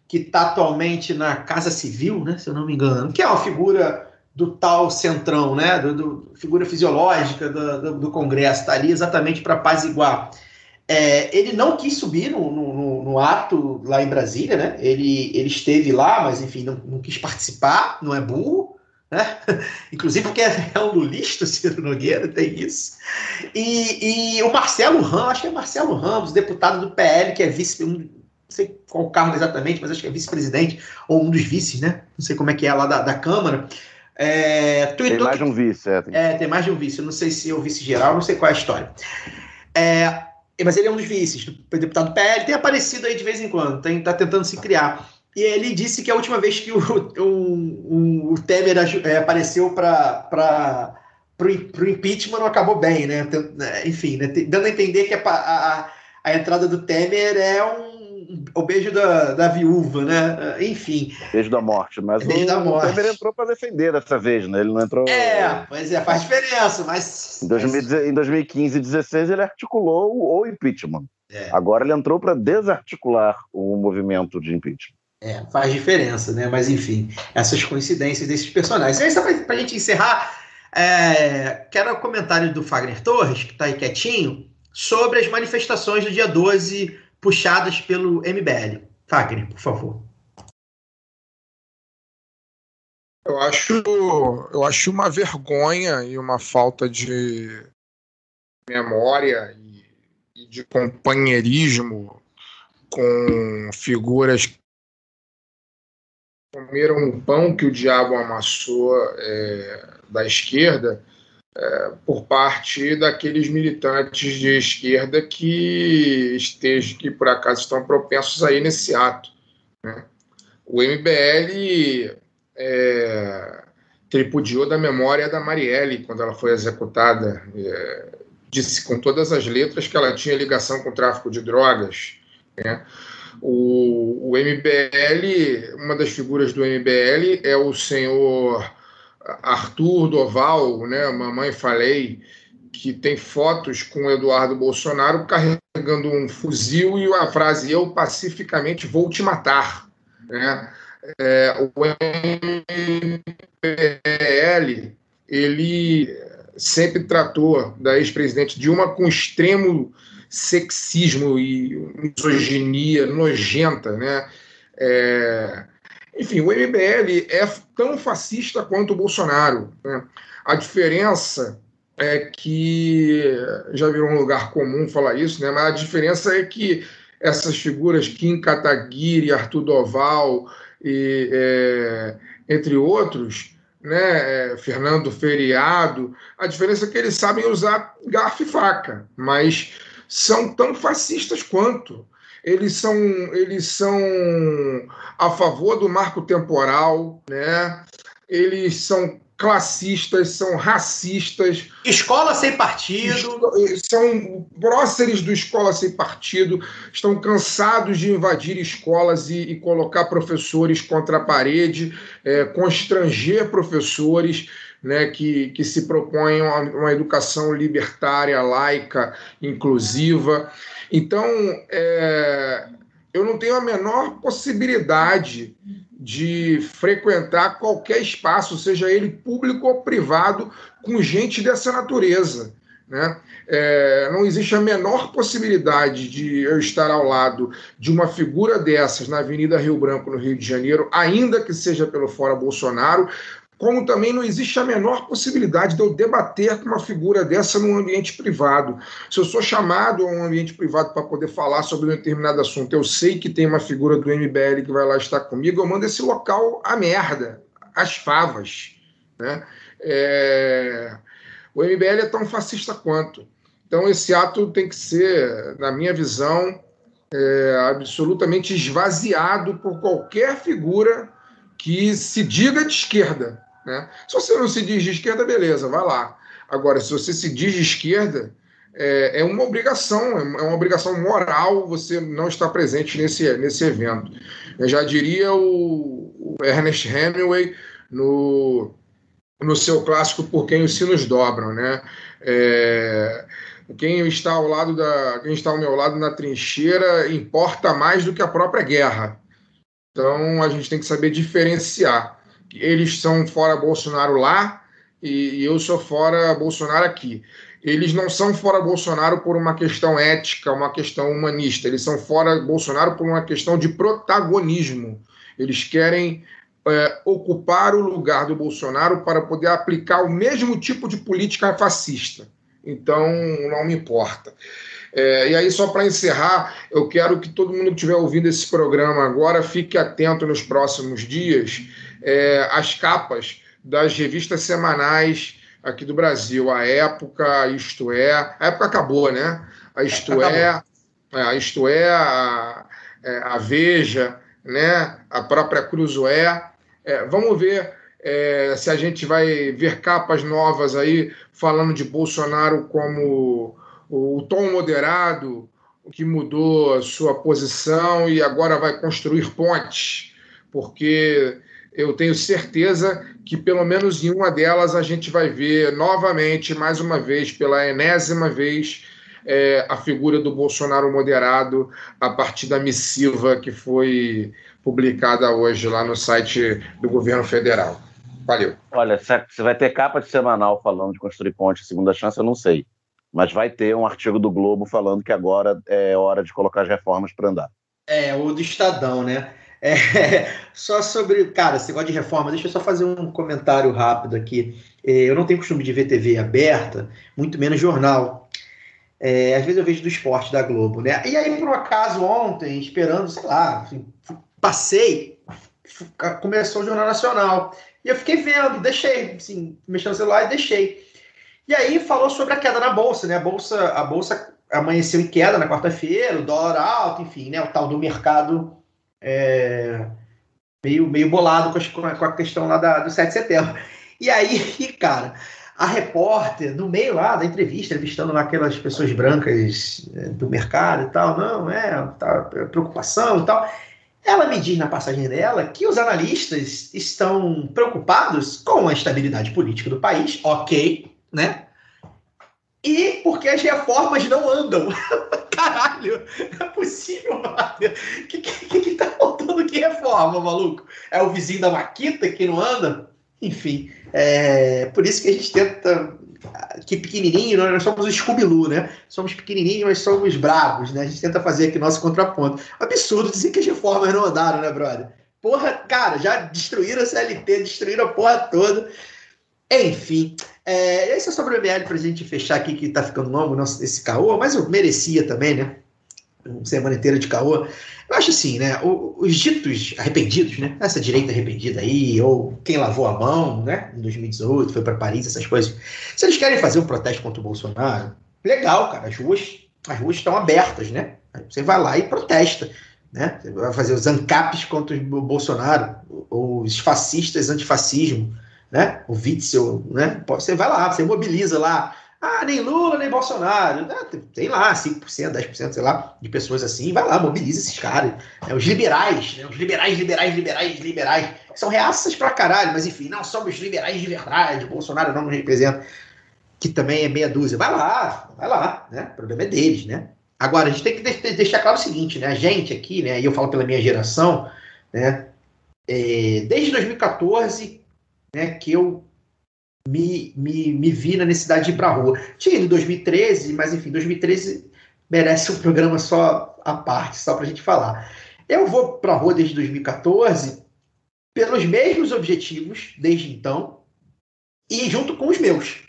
que está atualmente na Casa Civil, né, se eu não me engano, que é uma figura do tal centrão, né, do, do figura fisiológica do, do, do Congresso, está ali exatamente para apaziguar é, ele não quis subir no, no, no, ato lá em Brasília, né? Ele, ele esteve lá, mas enfim, não, não quis participar, não é burro, né? Inclusive porque é, é um lulista, Ciro Nogueira, tem isso. E, e o Marcelo Ramos, acho que é Marcelo Ramos, deputado do PL, que é vice, um, não sei qual cargo exatamente, mas acho que é vice-presidente, ou um dos vices, né? Não sei como é que é lá da, da Câmara. É, tem mais de um vice, é. Tem... é. tem mais de um vice. Eu não sei se é o vice-geral, não sei qual é a história. É, mas ele é um dos vices, do deputado PL, tem aparecido aí de vez em quando, tem, tá tentando se criar. E ele disse que a última vez que o, o, o Temer é, apareceu para o impeachment não acabou bem, né? Enfim, né? dando a entender que a, a, a entrada do Temer é um o beijo da, da viúva, né? Enfim. Beijo da morte, mas beijo o, da morte. o Temer entrou para defender dessa vez, né? Ele não entrou. É, pois é, faz diferença, mas. Em, 2000, em 2015 e 2016 ele articulou o impeachment. É. Agora ele entrou para desarticular o movimento de impeachment. É, faz diferença, né? Mas enfim, essas coincidências desses personagens. E aí, só para a gente encerrar, é, quero o comentário do Fagner Torres, que está aí quietinho, sobre as manifestações do dia 12 puxadas pelo MBL. Fagner, por favor. Eu acho, eu acho uma vergonha e uma falta de memória e, e de companheirismo com figuras que comeram um pão que o diabo amassou é, da esquerda é, por parte daqueles militantes de esquerda que estejam, que por acaso estão propensos aí nesse ato. Né? O MBL é, tripudiou da memória da Marielle quando ela foi executada, é, disse com todas as letras que ela tinha ligação com o tráfico de drogas. Né? O, o MBL, uma das figuras do MBL é o senhor Arthur Doval, né? Mamãe Falei, que tem fotos com Eduardo Bolsonaro carregando um fuzil e a frase eu pacificamente vou te matar. Né? É, o MBL ele sempre tratou da ex-presidente Dilma com extremo sexismo e misoginia nojenta, né? É, enfim, o MBL é tão fascista quanto o Bolsonaro. Né? A diferença é que já virou um lugar comum falar isso, né? Mas a diferença é que essas figuras Kim Kataguiri, Arthur Doval e é, entre outros, né, é, Fernando Feriado, a diferença é que eles sabem usar garfo e faca, mas são tão fascistas quanto. Eles são, eles são a favor do marco temporal, né? eles são classistas, são racistas. Escola sem partido. São próceres do escola sem partido, estão cansados de invadir escolas e, e colocar professores contra a parede, é, constranger professores. Né, que, que se propõem uma, uma educação libertária, laica, inclusiva. Então, é, eu não tenho a menor possibilidade de frequentar qualquer espaço, seja ele público ou privado, com gente dessa natureza. Né? É, não existe a menor possibilidade de eu estar ao lado de uma figura dessas na Avenida Rio Branco, no Rio de Janeiro, ainda que seja pelo fora Bolsonaro, como também não existe a menor possibilidade de eu debater com uma figura dessa num ambiente privado. Se eu sou chamado a um ambiente privado para poder falar sobre um determinado assunto, eu sei que tem uma figura do MBL que vai lá estar comigo, eu mando esse local a merda, as favas. Né? É... O MBL é tão fascista quanto. Então, esse ato tem que ser, na minha visão, é, absolutamente esvaziado por qualquer figura que se diga de esquerda. Né? Se você não se diz de esquerda, beleza, vai lá. Agora, se você se diz de esquerda, é, é uma obrigação, é uma obrigação moral você não estar presente nesse, nesse evento. Eu já diria o, o Ernest Hemingway no, no seu clássico Por Quem os Sinos Dobram, né? É, quem está ao lado da quem está ao meu lado na trincheira importa mais do que a própria guerra. Então a gente tem que saber diferenciar eles são fora Bolsonaro lá e, eu sou fora Bolsonaro aqui. Eles não são fora Bolsonaro por uma questão ética, uma questão humanista. Eles são fora Bolsonaro por uma questão de protagonismo. Eles querem é, ocupar o lugar do Bolsonaro para poder aplicar o mesmo tipo de política fascista. Então, não me importa. É, e aí, só para encerrar, eu quero que todo mundo que estiver ouvindo esse programa agora fique atento nos próximos dias é, as capas das revistas semanais aqui do Brasil. A Época, Isto É. A Época acabou, né? A Isto É, é, a Isto É, a, é, a Veja, né? a própria Cruzoé. É, vamos ver é, se a gente vai ver capas novas aí falando de Bolsonaro como o, o tom moderado, que mudou a sua posição e agora vai construir pontes, porque eu tenho certeza que pelo menos em uma delas a gente vai ver novamente, mais uma vez, pela enésima vez, é, a figura do Bolsonaro moderado a partir da missiva que foi publicada hoje lá no site do governo federal. Valeu. Olha, se vai ter capa de semanal falando de construir ponte segunda chance, eu não sei. Mas vai ter um artigo do Globo falando que agora é hora de colocar as reformas para andar. É, o do Estadão, né? É, só sobre, cara, esse negócio de reforma, deixa eu só fazer um comentário rápido aqui. É, eu não tenho costume de ver TV aberta, muito menos jornal. É, às vezes eu vejo do esporte da Globo, né? E aí, por um acaso, ontem, esperando, sei lá, passei, começou o Jornal Nacional. E eu fiquei vendo, deixei, assim, mexendo no celular e deixei. E aí falou sobre a queda na bolsa, né? A bolsa, a bolsa amanheceu em queda na quarta-feira, o dólar alto, enfim, né? O tal do mercado é, meio, meio bolado com a, com a questão lá da, do 7 de setembro. E aí, cara, a repórter, no meio lá da entrevista, entrevistando lá aquelas pessoas brancas é, do mercado e tal, não, é, tá, preocupação e tal. Ela me diz na passagem dela que os analistas estão preocupados com a estabilidade política do país, ok, né? E porque as reformas não andam. Caralho, não é possível, O que, que, que tá faltando que reforma, maluco? É o vizinho da Maquita que não anda? Enfim, é por isso que a gente tenta. Que pequenininho, nós somos o scooby né? Somos pequenininhos, mas somos bravos, né? A gente tenta fazer aqui nosso contraponto. Absurdo dizer que as reformas não andaram, né, brother? Porra, cara, já destruíram a CLT, destruíram a porra toda. Enfim, é, esse é sobre o para a gente fechar aqui, que está ficando longo nosso, esse caô, mas eu merecia também, né? Uma semana inteira de caô. Eu acho assim, né? Os ditos arrependidos, né? Essa direita arrependida aí, ou quem lavou a mão, né? Em 2018, foi para Paris, essas coisas. Se eles querem fazer um protesto contra o Bolsonaro, legal, cara. As ruas, as ruas estão abertas, né? Você vai lá e protesta. Né? Você vai fazer os ANCAPs contra o Bolsonaro, os fascistas antifascismo, né? O Witzel, né? Você vai lá, você mobiliza lá. Ah, nem Lula, nem Bolsonaro. Ah, tem lá 5%, 10%, sei lá, de pessoas assim. Vai lá, mobiliza esses caras. Né? Os liberais, né? os liberais, liberais, liberais, liberais. São reaças pra caralho, mas enfim, não somos liberais de verdade. Bolsonaro não nos representa. Que também é meia dúzia. Vai lá, vai lá, né? O problema é deles, né? Agora, a gente tem que deixar claro o seguinte, né? A gente aqui, né? E eu falo pela minha geração, né? É, desde 2014 né, que eu me, me, me vi na necessidade de ir para a rua. Tinha em 2013, mas enfim, 2013 merece um programa só à parte, só para a gente falar. Eu vou para a rua desde 2014 pelos mesmos objetivos desde então e junto com os meus.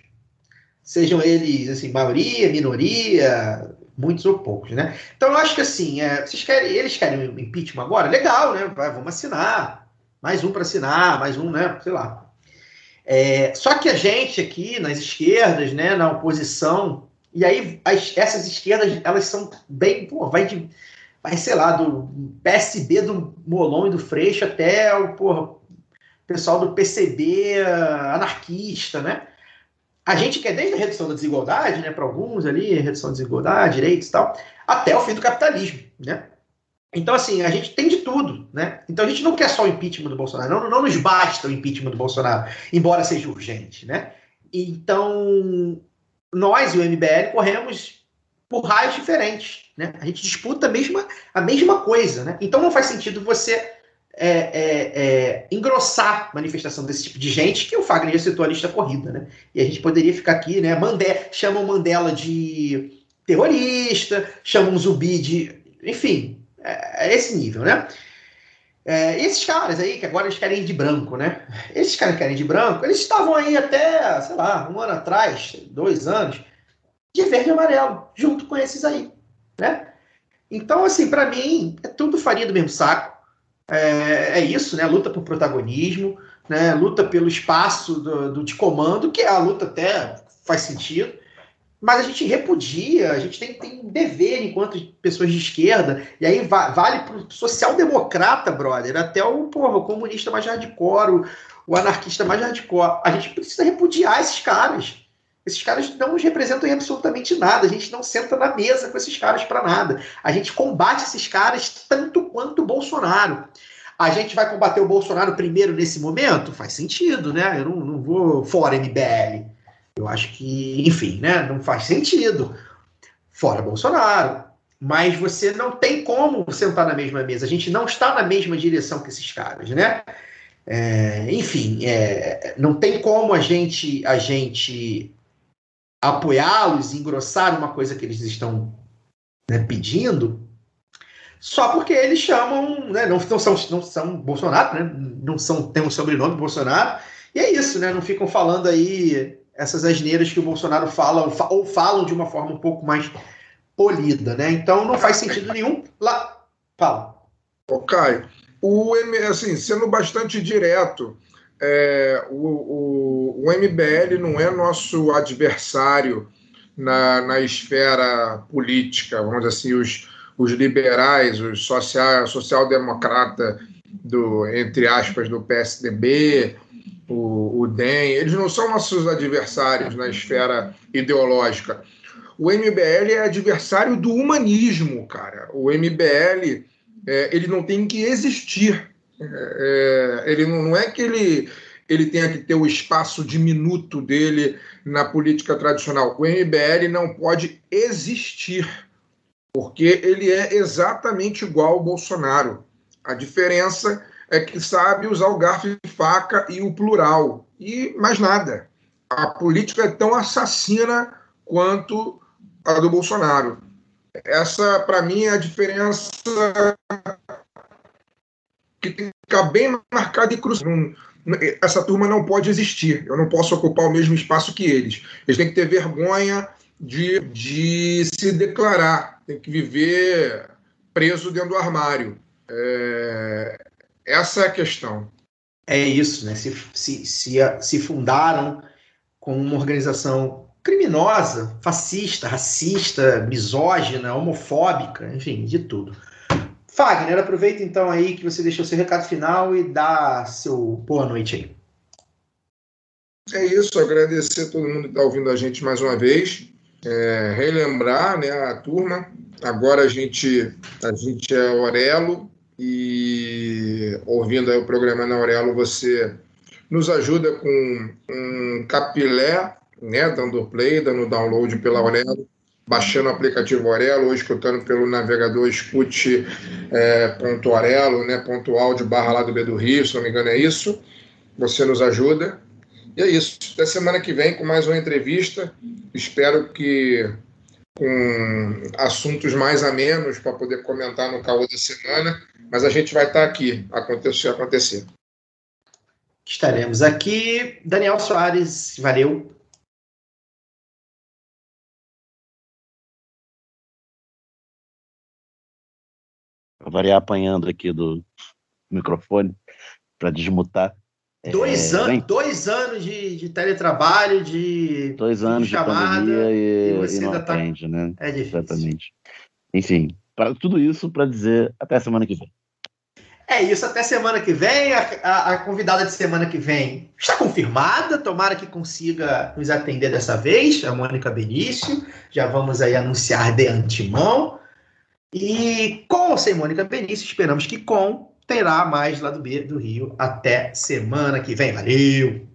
Sejam eles, assim, maioria, minoria, muitos ou poucos, né? Então eu acho que assim, é, vocês querem, eles querem o impeachment agora? Legal, né? Vai, vamos assinar. Mais um para assinar, mais um, né? Sei lá. É, só que a gente aqui nas esquerdas, né, na oposição, e aí as, essas esquerdas elas são bem, pô, vai de, vai sei lá, do PSB do Molon e do Freixo até o porra, pessoal do PCB anarquista, né? A gente quer desde a redução da desigualdade, né, para alguns ali, redução da desigualdade, direitos e tal, até o fim do capitalismo, né? Então, assim, a gente tem de tudo, né? Então a gente não quer só o impeachment do Bolsonaro, não, não nos basta o impeachment do Bolsonaro, embora seja urgente, né? Então, nós e o MBL corremos por raios diferentes, né? A gente disputa a mesma, a mesma coisa, né? Então não faz sentido você é, é, é, engrossar manifestação desse tipo de gente, que o Fagner já citou a lista corrida, né? E a gente poderia ficar aqui, né? Mandé, chamam Mandela de terrorista, chamam Zumbi de. Enfim, é, é esse nível, né? É, esses caras aí, que agora eles querem ir de branco, né? Esses caras que querem ir de branco, eles estavam aí até, sei lá, um ano atrás, dois anos, de verde e amarelo, junto com esses aí, né? Então, assim, para mim, é tudo farinha do mesmo saco. É, é, isso, né? Luta por protagonismo, né? Luta pelo espaço do, do, de comando, que é a luta até faz sentido mas a gente repudia, a gente tem, tem um dever enquanto pessoas de esquerda, e aí va vale o social-democrata, brother, até o, porra, o comunista mais hardcore, o, o anarquista mais hardcore. A gente precisa repudiar esses caras. Esses caras não nos representam em absolutamente nada. A gente não senta na mesa com esses caras para nada. A gente combate esses caras tanto quanto o Bolsonaro. A gente vai combater o Bolsonaro primeiro nesse momento? Faz sentido, né? Eu não, não vou fora MBL. Eu acho que, enfim, né, não faz sentido. Fora Bolsonaro. Mas você não tem como sentar na mesma mesa. A gente não está na mesma direção que esses caras, né? É, enfim, é, não tem como a gente a gente apoiá-los engrossar uma coisa que eles estão né, pedindo só porque eles chamam, né, não, não, são, não são Bolsonaro, né, não são, tem um sobrenome Bolsonaro, e é isso, né, não ficam falando aí essas asneiras que o Bolsonaro fala ou falam de uma forma um pouco mais polida, né? Então não faz sentido nenhum. Lá, fala. Ô, Caio, o assim, sendo bastante direto, é, o, o, o, MBL não é nosso adversário na, na esfera política, vamos dizer assim, os, os liberais, os social, social-democrata do, entre aspas, do PSDB, o, o DEM, eles não são nossos adversários na esfera ideológica. O MBL é adversário do humanismo, cara. O MBL é, ele não tem que existir. É, é, ele não, não é que ele, ele tenha que ter o espaço diminuto dele na política tradicional. O MBL não pode existir, porque ele é exatamente igual ao Bolsonaro. A diferença é que sabe usar o garfo e faca e o plural, e mais nada. A política é tão assassina quanto a do Bolsonaro. Essa, para mim, é a diferença que tem que ficar bem marcada e cruzada. Essa turma não pode existir. Eu não posso ocupar o mesmo espaço que eles. Eles têm que ter vergonha de, de se declarar. Tem que viver preso dentro do armário. É, essa é a questão. É isso, né? Se, se, se, se fundaram com uma organização criminosa, fascista, racista, misógina, homofóbica, enfim, de tudo. Fagner, aproveita então aí que você deixou seu recado final e dá seu boa noite aí. É isso, agradecer a todo mundo que está ouvindo a gente mais uma vez. É, relembrar né, a turma. Agora a gente, a gente é Aurelo e ouvindo aí o programa na Aurelo, você nos ajuda com um capilé né, dando play, dando download pela Aurelo, baixando o aplicativo Aurelo, ou escutando pelo navegador escute é, ponto Aurelo, né, ponto áudio barra lá do B do Rio, se não me engano é isso. Você nos ajuda. E é isso. Até semana que vem com mais uma entrevista. Espero que com assuntos mais amenos para poder comentar no caô da semana, mas a gente vai estar aqui, acontecer acontecer. Estaremos aqui. Daniel Soares, valeu. variar apanhando aqui do microfone para desmutar. Dois, é, anos, bem, dois anos de, de, teletrabalho, de dois anos de, chamada, de pandemia e, e, não tá atende, tá... né? É difícil. Exatamente. Enfim, para tudo isso para dizer até semana que vem. É isso, até semana que vem. A, a, a, convidada de semana que vem está confirmada. Tomara que consiga nos atender dessa vez, a Mônica Benício. Já vamos aí anunciar de antemão. E com ou sem Mônica Benício, esperamos que com terá mais lá do B do Rio. Até semana que vem. Valeu!